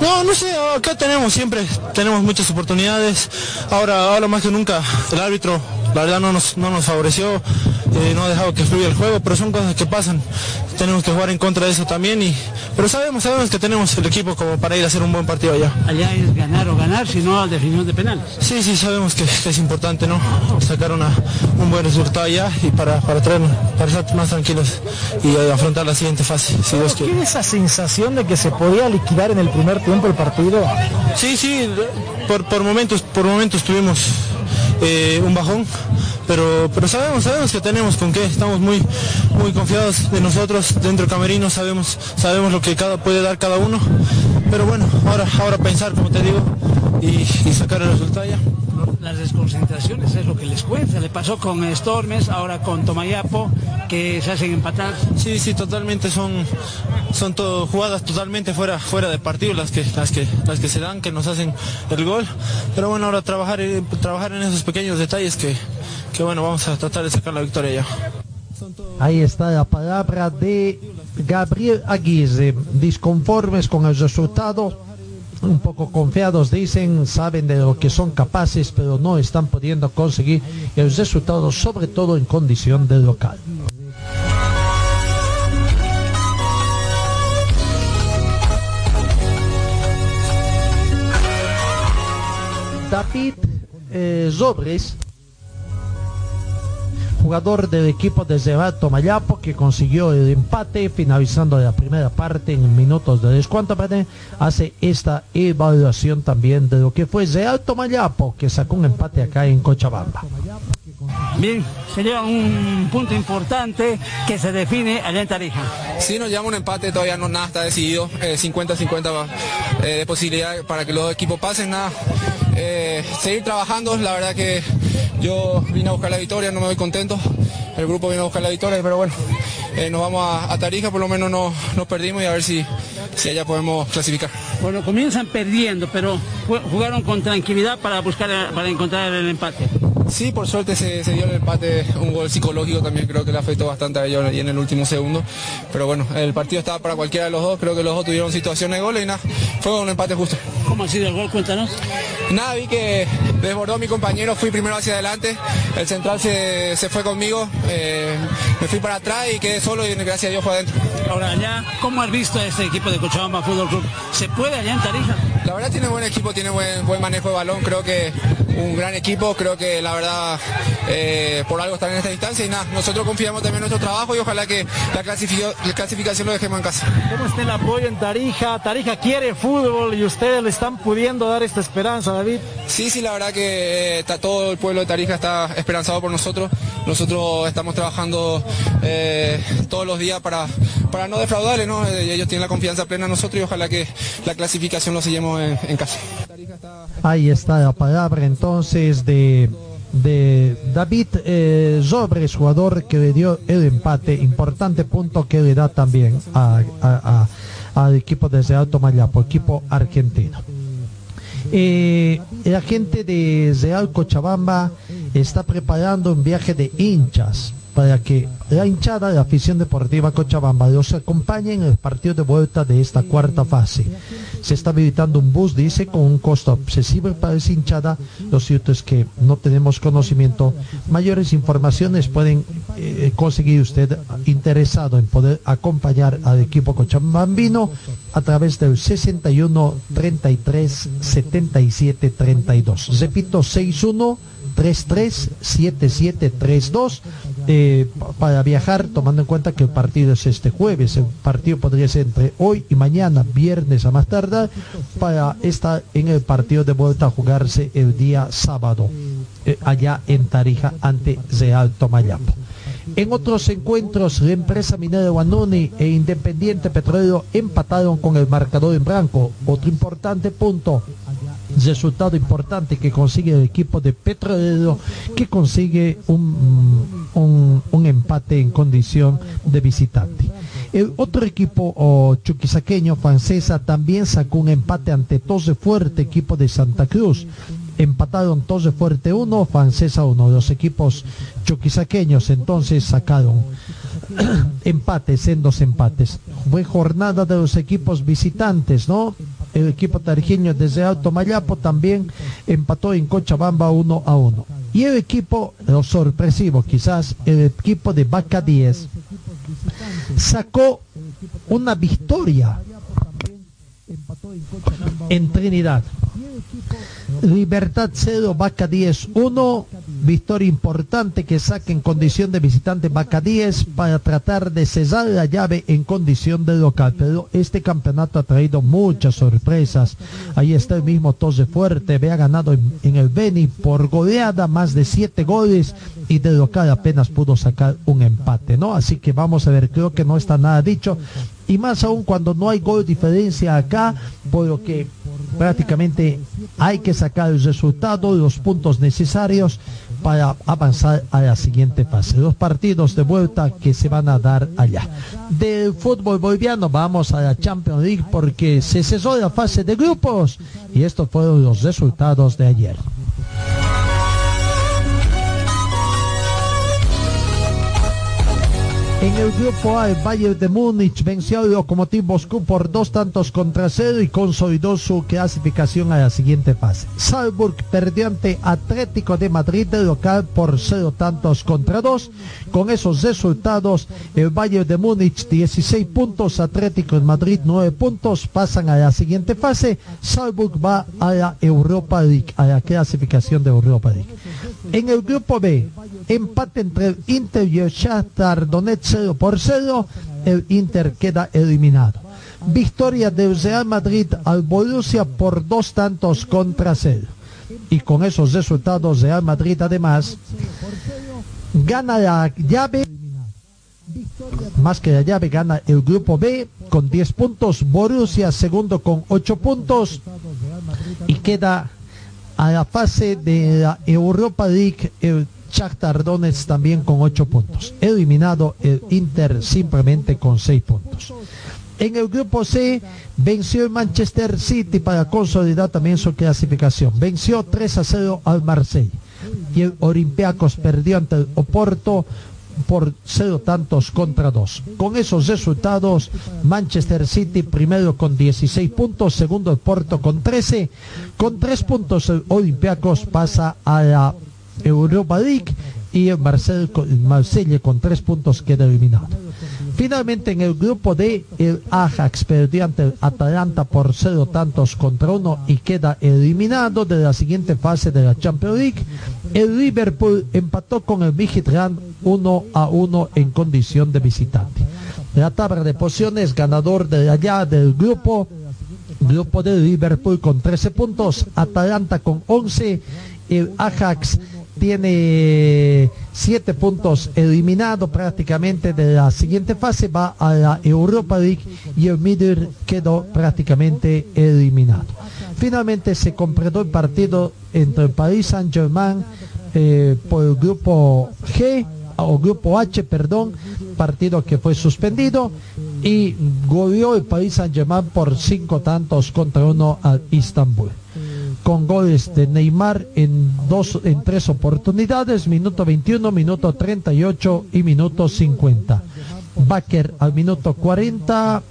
No, no sé, acá tenemos siempre, tenemos muchas oportunidades. Ahora, ahora más que nunca, el árbitro, la verdad, no nos, no nos favoreció, eh, no ha dejado que fluya el juego, pero son cosas que pasan. Tenemos que jugar en contra de eso también. Y, pero sabemos, sabemos que tenemos el equipo como para ir a hacer un buen partido allá. Allá es ganar o ganar, si no a definición de penales. Sí, sí, sabemos que, que es importante, ¿no? Sacar una, un buen resultado allá y para, para, traer, para estar más tranquilos y eh, afrontar la siguiente fase, si Dios quiere. ¿Tiene esa sensación de que se podía liquidar en el primer tiempo el partido? Sí, sí, por, por momentos, por momentos tuvimos eh, un bajón, pero, pero sabemos, sabemos que tenemos con qué, estamos muy, muy confiados de nosotros dentro camerino, sabemos, sabemos lo que cada puede dar cada uno, pero bueno, ahora, ahora pensar, como te digo, y sacar el resultado ya. Las desconcentraciones es lo que les cuenta. Le pasó con Stormes, ahora con Tomayapo, que se hacen empatar. Sí, sí, totalmente son, son todo, jugadas totalmente fuera, fuera de partido las que, las que, las que se dan, que nos hacen el gol. Pero bueno, ahora trabajar, eh, trabajar en esos pequeños detalles que, que bueno, vamos a tratar de sacar la victoria ya. Ahí está la palabra de Gabriel Aguirre. Disconformes con el resultado, un poco confiados dicen, saben de lo que son capaces, pero no están pudiendo conseguir el resultado, sobre todo en condición de local. David eh, jugador del equipo de Zerato Mayapo que consiguió el empate finalizando la primera parte en minutos de descuento hace esta evaluación también de lo que fue Zerato Mayapo que sacó un empate acá en Cochabamba. Bien, sería un punto importante que se define allá en Tarija. Sí, nos llama un empate, todavía no nada está decidido, eh, 50-50 eh, de posibilidad para que los equipos pasen, nada. Eh, seguir trabajando, la verdad que yo vine a buscar la victoria, no me voy contento, el grupo vino a buscar la victoria, pero bueno, eh, nos vamos a, a Tarija, por lo menos no, nos perdimos y a ver si, si allá podemos clasificar. Bueno, comienzan perdiendo, pero ju- jugaron con tranquilidad para buscar, para encontrar el empate. Sí, por suerte se, se dio el empate, un gol psicológico también creo que le afectó bastante a ellos y en el último segundo. Pero bueno, el partido estaba para cualquiera de los dos, creo que los dos tuvieron situaciones de gol y nada, fue un empate justo. ¿Cómo ha sido el gol? Cuéntanos. Nada, vi que desbordó mi compañero, fui primero hacia adelante, el central se, se fue conmigo, eh, me fui para atrás y quedé solo y gracias a Dios fue adentro. Ahora allá, ¿cómo has visto a este equipo de Cochabamba Fútbol Club? ¿Se puede allá en Tarija? La verdad tiene buen equipo, tiene buen, buen manejo de balón, creo que un gran equipo, creo que la verdad eh, por algo están en esta instancia y nada, nosotros confiamos también en nuestro trabajo y ojalá que la, clasificación lo dejemos en casa. ¿Cómo está el apoyo en Tarija? Tarija quiere fútbol y ustedes le están pudiendo dar esta esperanza, David. Sí, sí, la verdad que eh, está todo el pueblo de Tarija está esperanzado por nosotros nosotros estamos trabajando eh, todos los días para, para no defraudarles, ¿no? Eh, ellos tienen la confianza plena en nosotros y ojalá que la clasificación lo seguimos en, casa. Ahí está la palabra entonces de, de David eh, Sobres, jugador que le dio el empate, importante punto que le da también a- a- a- al equipo desde Alto Mayapo, equipo argentino. Eh, la gente de Real Cochabamba está preparando un viaje de hinchas para que la hinchada de la afición deportiva Cochabamba los acompañe en el partido de vuelta de esta cuarta fase. Se está habilitando un bus, dice, con un costo accesible para esa hinchada. Lo cierto es que no tenemos conocimiento. Mayores informaciones pueden eh, conseguir usted interesado en poder acompañar al equipo cochabambino a través del 61 33 77 32. Repito, 61 33 7732 eh, pa- para viajar tomando en cuenta que el partido es este jueves el partido podría ser entre hoy y mañana viernes a más tardar para estar en el partido de vuelta a jugarse el día sábado eh, allá en Tarija ante Real Tomayapo en otros encuentros, la empresa minera Guanuni e Independiente Petrolero empataron con el marcador en blanco. Otro importante punto, resultado importante que consigue el equipo de Petrolero, que consigue un, un- empate en condición de visitante. Otro equipo oh, chuquisaqueño, francesa, también sacó un empate ante Tose Fuerte, equipo de Santa Cruz. Empataron Tose Fuerte 1, Francesa 1. Los equipos chuquisaqueños entonces sacaron empates en dos empates. Fue jornada de los equipos visitantes, ¿no? El equipo tarjeño desde Alto Mayapo también empató en Cochabamba 1 a 1. Y el equipo, lo sorpresivo quizás, el equipo de Vaca 10 sacó una victoria en Trinidad. Libertad 0, Vaca 10, 1. Victoria importante que saca en condición de visitante 10 para tratar de cesar la llave en condición de local. Pero este campeonato ha traído muchas sorpresas. Ahí está el mismo Tose Fuerte, había ganado en, el Beni por goleada más de 7 goles y de local apenas pudo sacar un empate, ¿no? Así que vamos a ver, creo que no está nada dicho. Y más aún cuando no hay gol diferencia acá, por lo que prácticamente hay que sacar el resultado, los puntos necesarios para avanzar a la siguiente fase. Los partidos de vuelta que se van a dar allá. Del fútbol boliviano vamos a la Champions League porque se cesó la fase de grupos y estos fueron los resultados de ayer. En el grupo A, el Bayern de Múnich venció al Lokomotiv Moscú por dos tantos contra cero y consolidó su clasificación a la siguiente fase. Salzburg perdió ante Atlético de Madrid de local por cero tantos contra dos. Con esos resultados, el Bayern de Múnich 16 puntos, Atlético de Madrid 9 puntos, pasan a la siguiente fase. Salzburg va a la Europa League, a la clasificación de Europa League. En el grupo B, empate entre el Inter y Shakhtar Donetsk 0 por 0, el Inter queda eliminado. Victoria del Real Madrid al Borussia por dos tantos contra cero. Y con esos resultados, Real Madrid además gana la llave, más que la llave, gana el grupo B con 10 puntos, Borussia segundo con 8 puntos y queda a la fase de la Europa League el Shakhtar Donetsk también con 8 puntos. Eliminado el Inter simplemente con 6 puntos. En el grupo C venció el Manchester City para consolidar también su clasificación. Venció 3 a 0 al Marseille. Y el Olympiacos perdió ante el Oporto por cero tantos contra dos. Con esos resultados, Manchester City primero con 16 puntos, segundo el Porto con 13, con 3 puntos el Olympiacos pasa a la Europa League y el Marsella con, 3 puntos queda eliminado. Finalmente en el grupo D, el Ajax perdió ante el Atalanta por cero tantos contra uno y queda eliminado de la siguiente fase de la Champions League. El Liverpool empató con el Midtjylland 1 a 1 en condición de visitante. La tabla de posiciones, ganador de allá del grupo, grupo de Liverpool con 13 puntos, Atalanta con 11, el Ajax tiene siete puntos eliminado prácticamente de la siguiente fase, va a la Europa League y el Middle quedó prácticamente eliminado. Finalmente se completó el partido entre el Paris Saint-Germain eh, por el grupo G o grupo H, perdón, partido que fue suspendido y goleó el Paris Saint-Germain por cinco tantos contra uno al Istanbul con goles de Neymar en dos en tres oportunidades, minuto 21, minuto 38 y minuto 50. Baker al minuto 40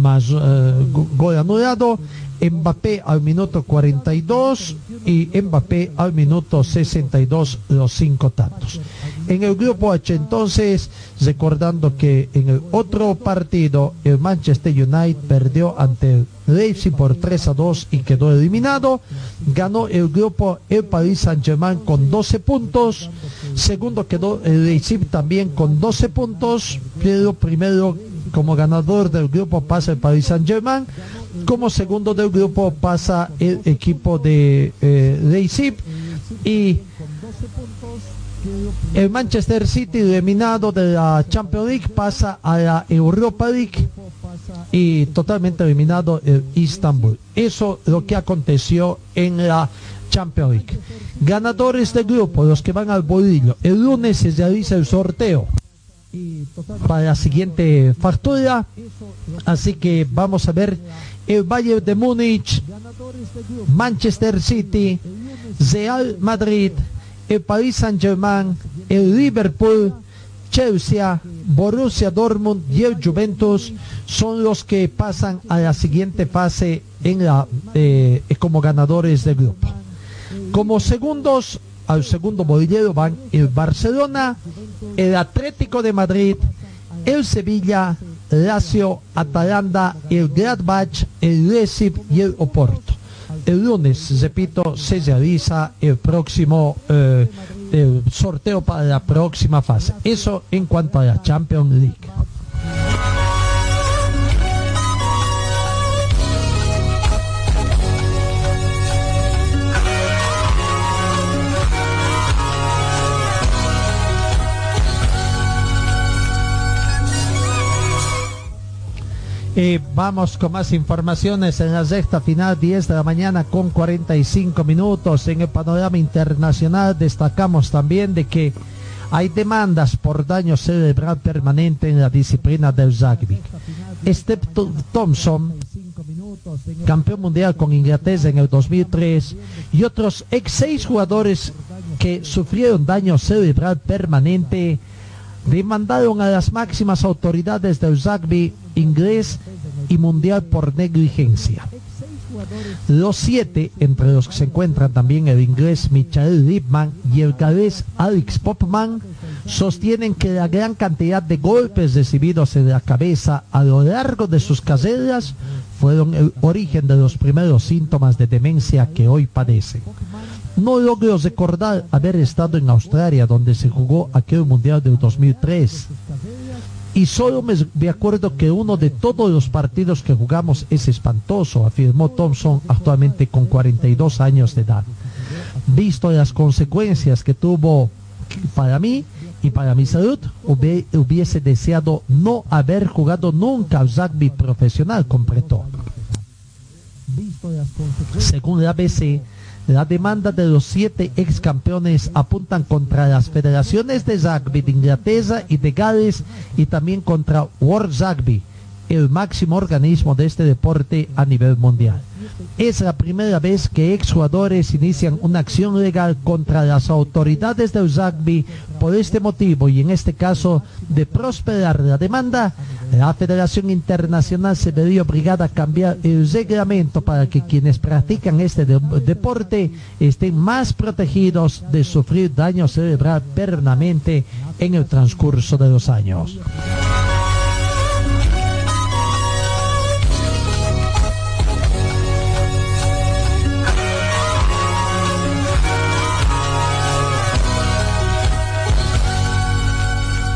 más eh, go- gol anulado, Mbappé al minuto 42 y Mbappé al minuto 62 los cinco tantos. En el grupo H entonces, recordando que en el otro partido el Manchester United perdió ante Leipzig por 3 a 2 y quedó eliminado. Ganó el grupo el Paris Saint-Germain con 12 puntos. Segundo quedó Leipzig también con 12 puntos. Pero primero como ganador del grupo pasa el Paris Saint-Germain. Como segundo del grupo pasa el equipo de eh, Leipzig. Y el Manchester City eliminado de la Champions League pasa a la Europa League y totalmente eliminado el Istanbul. Eso es lo que aconteció en la Champions League. Ganadores del grupo, los que van al bolillo. El lunes se realiza el sorteo para la siguiente factura. Así que vamos a ver el Bayern de Múnich, Manchester City, Real Madrid, el Paris Saint-Germain, el Liverpool, Chelsea, Borussia Dortmund y el Juventus son los que pasan a la siguiente fase eh, como ganadores del grupo. Como segundos, al segundo bolillero van el Barcelona, el Atlético de Madrid, el Sevilla, Lazio, Atalanta, el Gladbach, el Leipzig y el Oporto. El lunes, repito, se realiza el próximo eh, el sorteo para la próxima fase. Eso en cuanto a la Champions League. Eh, vamos con más informaciones en la sexta final, 10 de la mañana con 45 minutos. En el panorama internacional destacamos también de que hay demandas por daño cerebral permanente en la disciplina del rugby. Th- Thompson, campeón mundial con Inglaterra en el 2003, y otros ex seis jugadores que sufrieron daño cerebral permanente demandaron a las máximas autoridades del rugby inglés y mundial por negligencia. Los siete, entre los que se encuentran también el inglés Michael Lipman y el galés Alex Popman, sostienen que la gran cantidad de golpes recibidos en la cabeza a lo largo de sus carreras fueron el origen de los primeros síntomas de demencia que hoy padecen. No logro recordar haber estado en Australia donde se jugó aquel mundial del 2003. Y solo me, me acuerdo que uno de todos los partidos que jugamos es espantoso, afirmó Thompson actualmente con 42 años de edad. Visto las consecuencias que tuvo para mí y para mi salud, hubie- hubiese deseado no haber jugado nunca al rugby profesional, completó. Según la ABC, la demanda de los siete ex campeones apuntan contra las federaciones de rugby de Inglaterra y de Gales y también contra World Rugby, el máximo organismo de este deporte a nivel mundial. Es la primera vez que exjugadores inician una acción legal contra las autoridades del rugby por este motivo y en este caso de prosperar la demanda, la Federación Internacional se vería obligada a cambiar el reglamento para que quienes practican este de- deporte estén más protegidos de sufrir daño cerebral permanente en el transcurso de los años.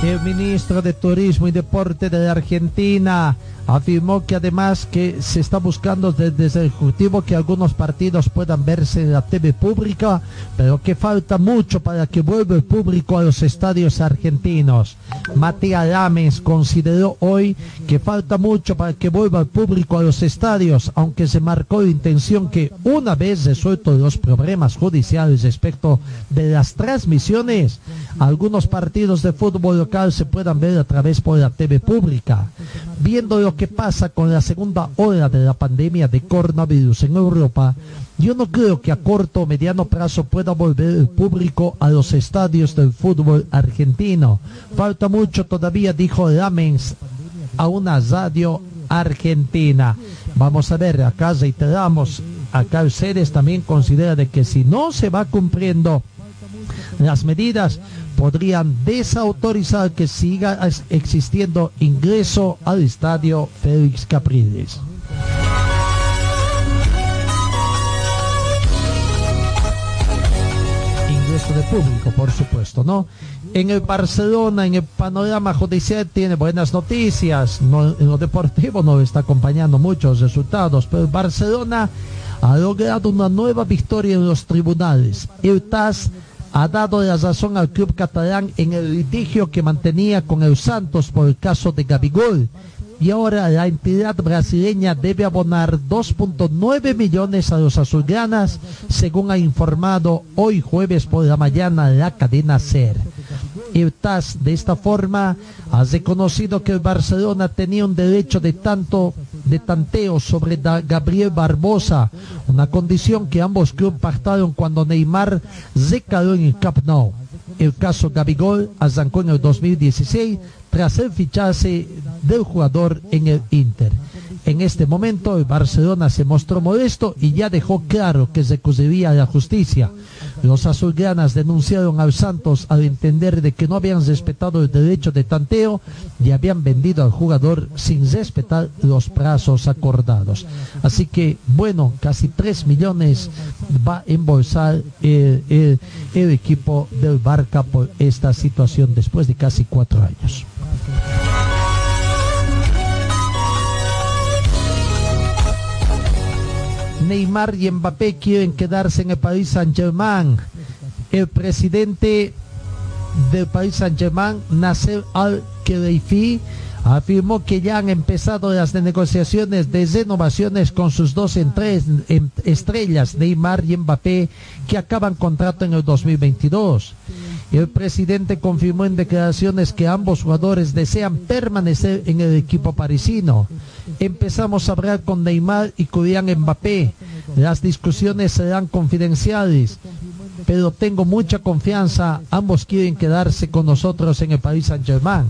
El ministro de Turismo y Deporte de Argentina afirmó que además que se está buscando desde el Ejecutivo que algunos partidos puedan verse en la TV pública, pero que falta mucho para que vuelva el público a los estadios argentinos. Matías Lames consideró hoy que falta mucho para que vuelva el público a los estadios, aunque se marcó la intención que una vez resueltos los problemas judiciales respecto de las transmisiones, algunos partidos de fútbol local se puedan ver a través por la TV pública. Viendo que pasa con la segunda ola de la pandemia de coronavirus en Europa, yo no creo que a corto o mediano plazo pueda volver el público a los estadios del fútbol argentino. Falta mucho todavía, dijo Lamens a una radio argentina. Vamos a ver, acá reiteramos, acá ustedes también considera de que si no se va cumpliendo las medidas, podrían desautorizar que siga existiendo ingreso al estadio Félix Capriles. ingreso de público, por supuesto, ¿no? En el Barcelona, en el panorama judicial, tiene buenas noticias. No, en lo deportivo no está acompañando muchos resultados, pero el Barcelona ha logrado una nueva victoria en los tribunales. El ha dado la razón al club catalán en el litigio que mantenía con el Santos por el caso de Gabigol. Y ahora la entidad brasileña debe abonar 2.9 millones a los azulgranas, según ha informado hoy jueves por la mañana la cadena SER. De esta forma ha reconocido que el Barcelona tenía un derecho de tanto de tanteo sobre Gabriel Barbosa, una condición que ambos clubes pactaron cuando Neymar recaló en el Camp Nou. El caso Gabigol arrancó en el 2016 tras el fichaje del jugador en el Inter. En este momento el Barcelona se mostró modesto y ya dejó claro que recurriría a la justicia. Los azulgranas denunciaron al Santos al entender de que no habían respetado el derecho de tanteo y habían vendido al jugador sin respetar los plazos acordados. Así que, bueno, casi 3 millones va a embolsar el, el- el equipo del Barca por esta situación después de casi cuatro años. Neymar y Mbappé quieren quedarse en el Paris Saint-Germain. El presidente del Paris Saint-Germain, Nasser Al-Khelaifi, afirmó que ya han empezado las negociaciones de renovaciones con sus dos estrellas, Neymar y Mbappé, que acaban contrato en el 2022. El presidente confirmó en declaraciones que ambos jugadores desean permanecer en el equipo parisino. Empezamos a hablar con Neymar y Kylian Mbappé. Las discusiones serán confidenciales, pero tengo mucha confianza. Ambos quieren quedarse con nosotros en el Paris Saint-Germain.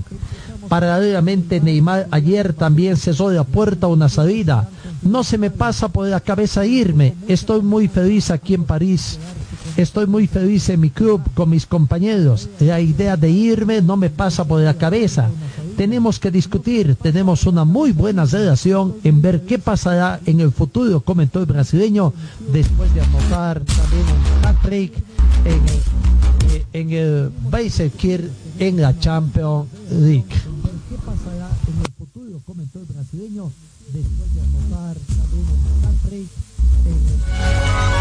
Paralelamente, Neymar ayer también cesó la puerta una salida. No se me pasa por la cabeza irme. Estoy muy feliz aquí en París. Estoy muy feliz en mi club con mis compañeros. La idea de irme no me pasa por la cabeza. Tenemos que discutir, tenemos una muy buena relación en ver qué pasará en el futuro, comentó el brasileño después de anotar también un hat-trick en, eh, en el Beisekir en la Champions League. Después de anotar también un hat-trick en el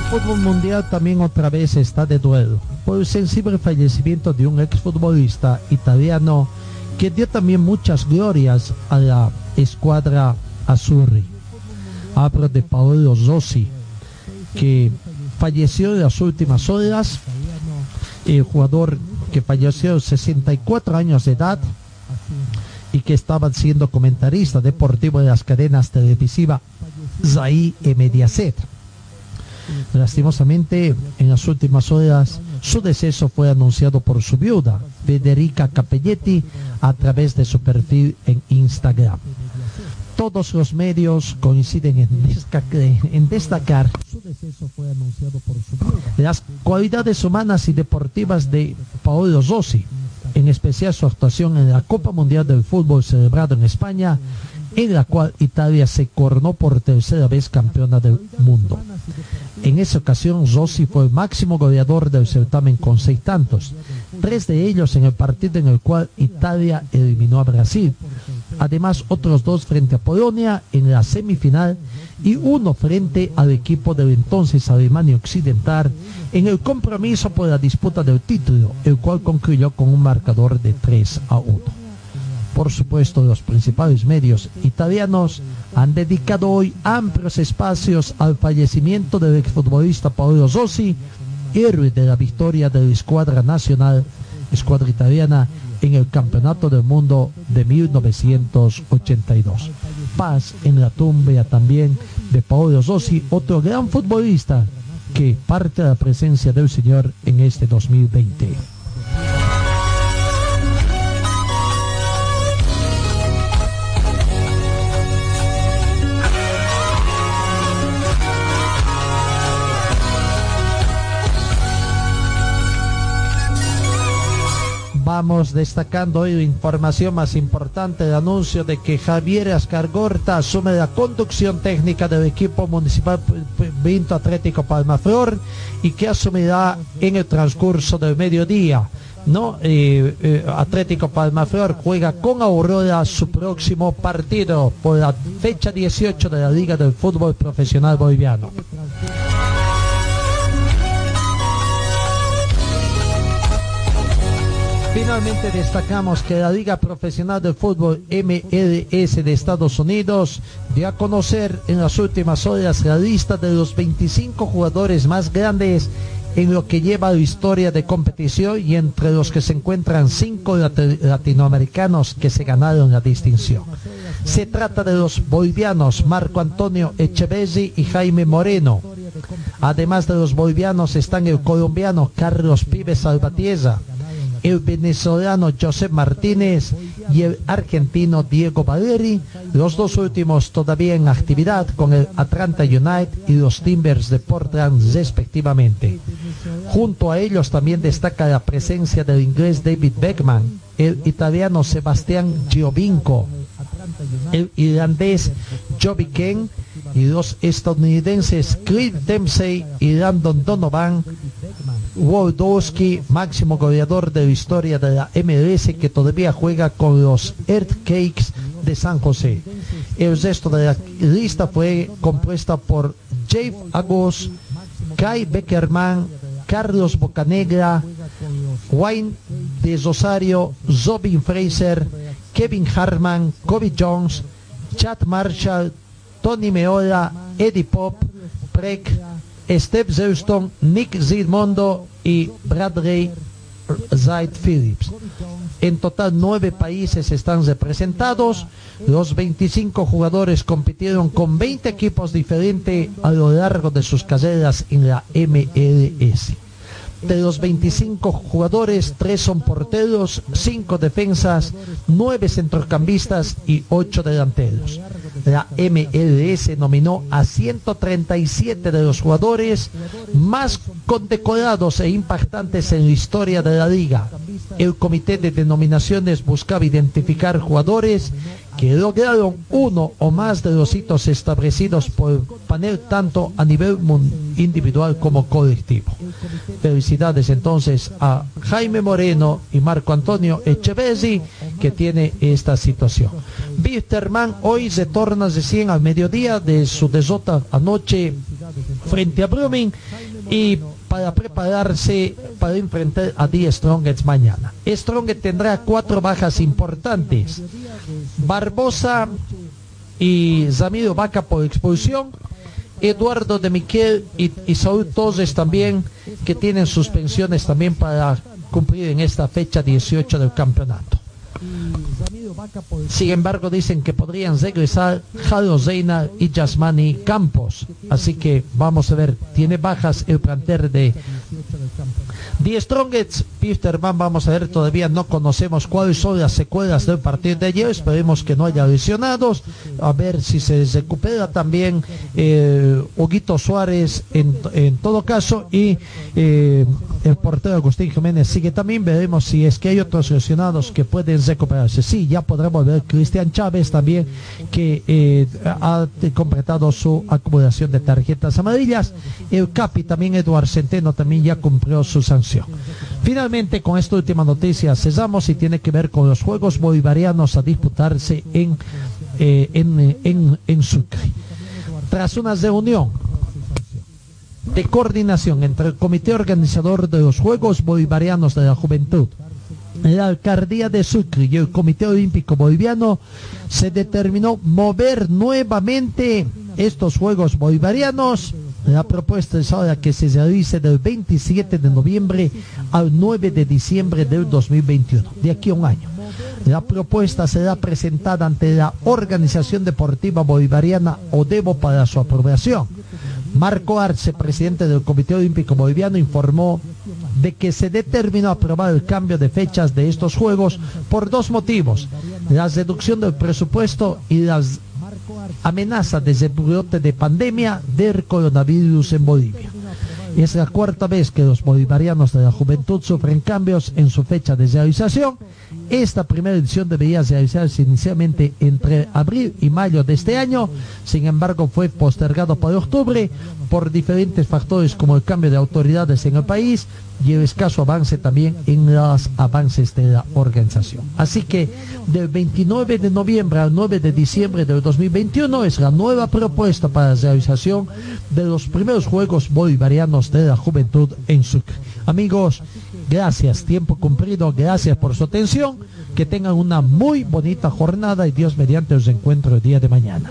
el fútbol mundial también otra vez está de duelo por el sensible fallecimiento de un exfutbolista italiano que dio también muchas glorias a la escuadra Azzurri. Hablo de Paolo Rossi, que falleció en las últimas horas, el jugador que falleció a los 64 años de edad y que estaba siendo comentarista deportivo de las cadenas televisivas Zai y Mediaset. Lastimosamente, en las últimas horas, su deceso fue anunciado por su viuda, Federica Capelletti, a través de su perfil en Instagram. Todos los medios coinciden en, destacar las cualidades humanas y deportivas de Paolo Rossi, en especial su actuación en la Copa Mundial del Fútbol celebrado en España, en la cual Italia se coronó por tercera vez campeona del mundo. En esa ocasión, Rossi fue el máximo goleador del certamen con seis tantos, tres de ellos en el partido en el cual Italia eliminó a Brasil. Además, otros dos frente a Polonia en la semifinal y uno frente al equipo del entonces Alemania Occidental en el compromiso por la disputa del título, el cual concluyó con un marcador de 3 a 1. Por supuesto, los principales medios italianos han dedicado hoy amplios espacios al fallecimiento del exfutbolista Paolo Rossi, héroe de la victoria de la escuadra nacional, escuadra italiana, en el Campeonato del Mundo de 1982. Paz en la tumba también de Paolo Rossi, otro gran futbolista que parte de la presencia del Señor en este 2020. Destacando hoy información más importante, el anuncio de que Javier Ascargorta asume la conducción técnica del equipo municipal Vinto Atlético Palmaflor y que asumirá en el transcurso del mediodía. ¿no? Eh, eh, Atlético Palmaflor juega con Aurora su próximo partido por la fecha 18 de la Liga del Fútbol Profesional Boliviano. Finalmente destacamos que la Liga Profesional de Fútbol MLS de Estados Unidos dio a conocer en las últimas horas la lista de los 25 jugadores más grandes en lo que lleva la historia de competición y entre los que se encuentran cinco latinoamericanos que se ganaron la distinción. Se trata de los bolivianos Marco Antonio Echevesi y Jaime Moreno. Además de los bolivianos están el colombiano Carlos Pibes Salvatierra, el venezolano José Martínez y el argentino Diego Valeri, los dos últimos todavía en actividad con el Atlanta United y los Timbers de Portland respectivamente. Junto a ellos también destaca la presencia del inglés David Beckman, el italiano Sebastián Giovinco, el irlandés Joby Ken y los estadounidenses Clint Dempsey y Landon Donovan, Waldowski, máximo goleador de la historia de la MLS que todavía juega con los Earthquakes de San José. El resto de la lista fue compuesta por Jave Agos, Kai Beckerman, Carlos Bocanegra, Wayne de Rosario, Robin Fraser, Kevin Harman, Kobe Jones, Chad Marshall, Tony Meola, Eddie Pop, Prek, Steve Zeuston, Nick Zidmondo y Bradley Zaid Phillips. En total nueve países están representados. Los 25 jugadores compitieron con 20 equipos diferentes a lo largo de sus carreras en la MLS. De los 25 jugadores, 3 son porteros, 5 defensas, 9 centrocampistas y 8 delanteros. La MLS nominó a 137 de los jugadores más condecorados e impactantes en la historia de la liga. El comité de denominaciones buscaba identificar jugadores que lograron uno o más de los hitos establecidos por el panel tanto a nivel individual como colectivo. Felicidades entonces a Jaime Moreno y Marco Antonio Echevesi que tiene esta situación. Wisterman hoy se torna recién al mediodía de su desota anoche frente a Brumming y para prepararse para enfrentar a Die Strongets mañana. Strongets tendrá cuatro bajas importantes. Barbosa y Zamiro Vaca por expulsión. Eduardo de Miquel y, y Saúl Torres también, que tienen suspensiones también para cumplir en esta fecha 18 del campeonato. Sin embargo, dicen que podrían regresar Jalo Zeina y Yasmani Campos. Así que vamos a ver, tiene bajas el plantel de The Strongets Pifterman, vamos a ver, todavía no conocemos cuáles son las secuelas del partido de ayer, esperemos que no haya lesionados, a ver si se recupera también eh, Huguito Suárez en, en todo caso y eh, el portero Agustín Jiménez sigue también, veremos si es que hay otros lesionados que pueden recuperarse. Sí, ya podremos ver Cristian Chávez también que eh, ha completado su acumulación de tarjetas amarillas. El Capi también, Eduardo Centeno, también ya cumplió su sanción. Finalmente, con esta última noticia cesamos y tiene que ver con los Juegos Bolivarianos a disputarse en, eh, en, en, en Sucre. Tras una reunión de coordinación entre el comité organizador de los Juegos Bolivarianos de la Juventud, la alcaldía de Sucre y el Comité Olímpico Boliviano, se determinó mover nuevamente estos Juegos Bolivarianos. La propuesta es ahora que se realice del 27 de noviembre al 9 de diciembre del 2021, de aquí a un año. La propuesta será presentada ante la Organización Deportiva Bolivariana ODEBO para su aprobación. Marco Arce, presidente del Comité Olímpico Boliviano, informó de que se determinó aprobar el cambio de fechas de estos Juegos por dos motivos, la reducción del presupuesto y las amenazas de rebrote de pandemia del coronavirus en Bolivia. Es la cuarta vez que los bolivarianos de la juventud sufren cambios en su fecha de realización. Esta primera edición debería realizarse inicialmente entre abril y mayo de este año, sin embargo fue postergado para octubre por diferentes factores como el cambio de autoridades en el país y el escaso avance también en los avances de la organización. Así que del 29 de noviembre al 9 de diciembre del 2021 es la nueva propuesta para la realización de los primeros Juegos Bolivarianos de la Juventud en Sucre. Amigos, gracias, tiempo cumplido, gracias por su atención, que tengan una muy bonita jornada y Dios mediante os encuentro el día de mañana.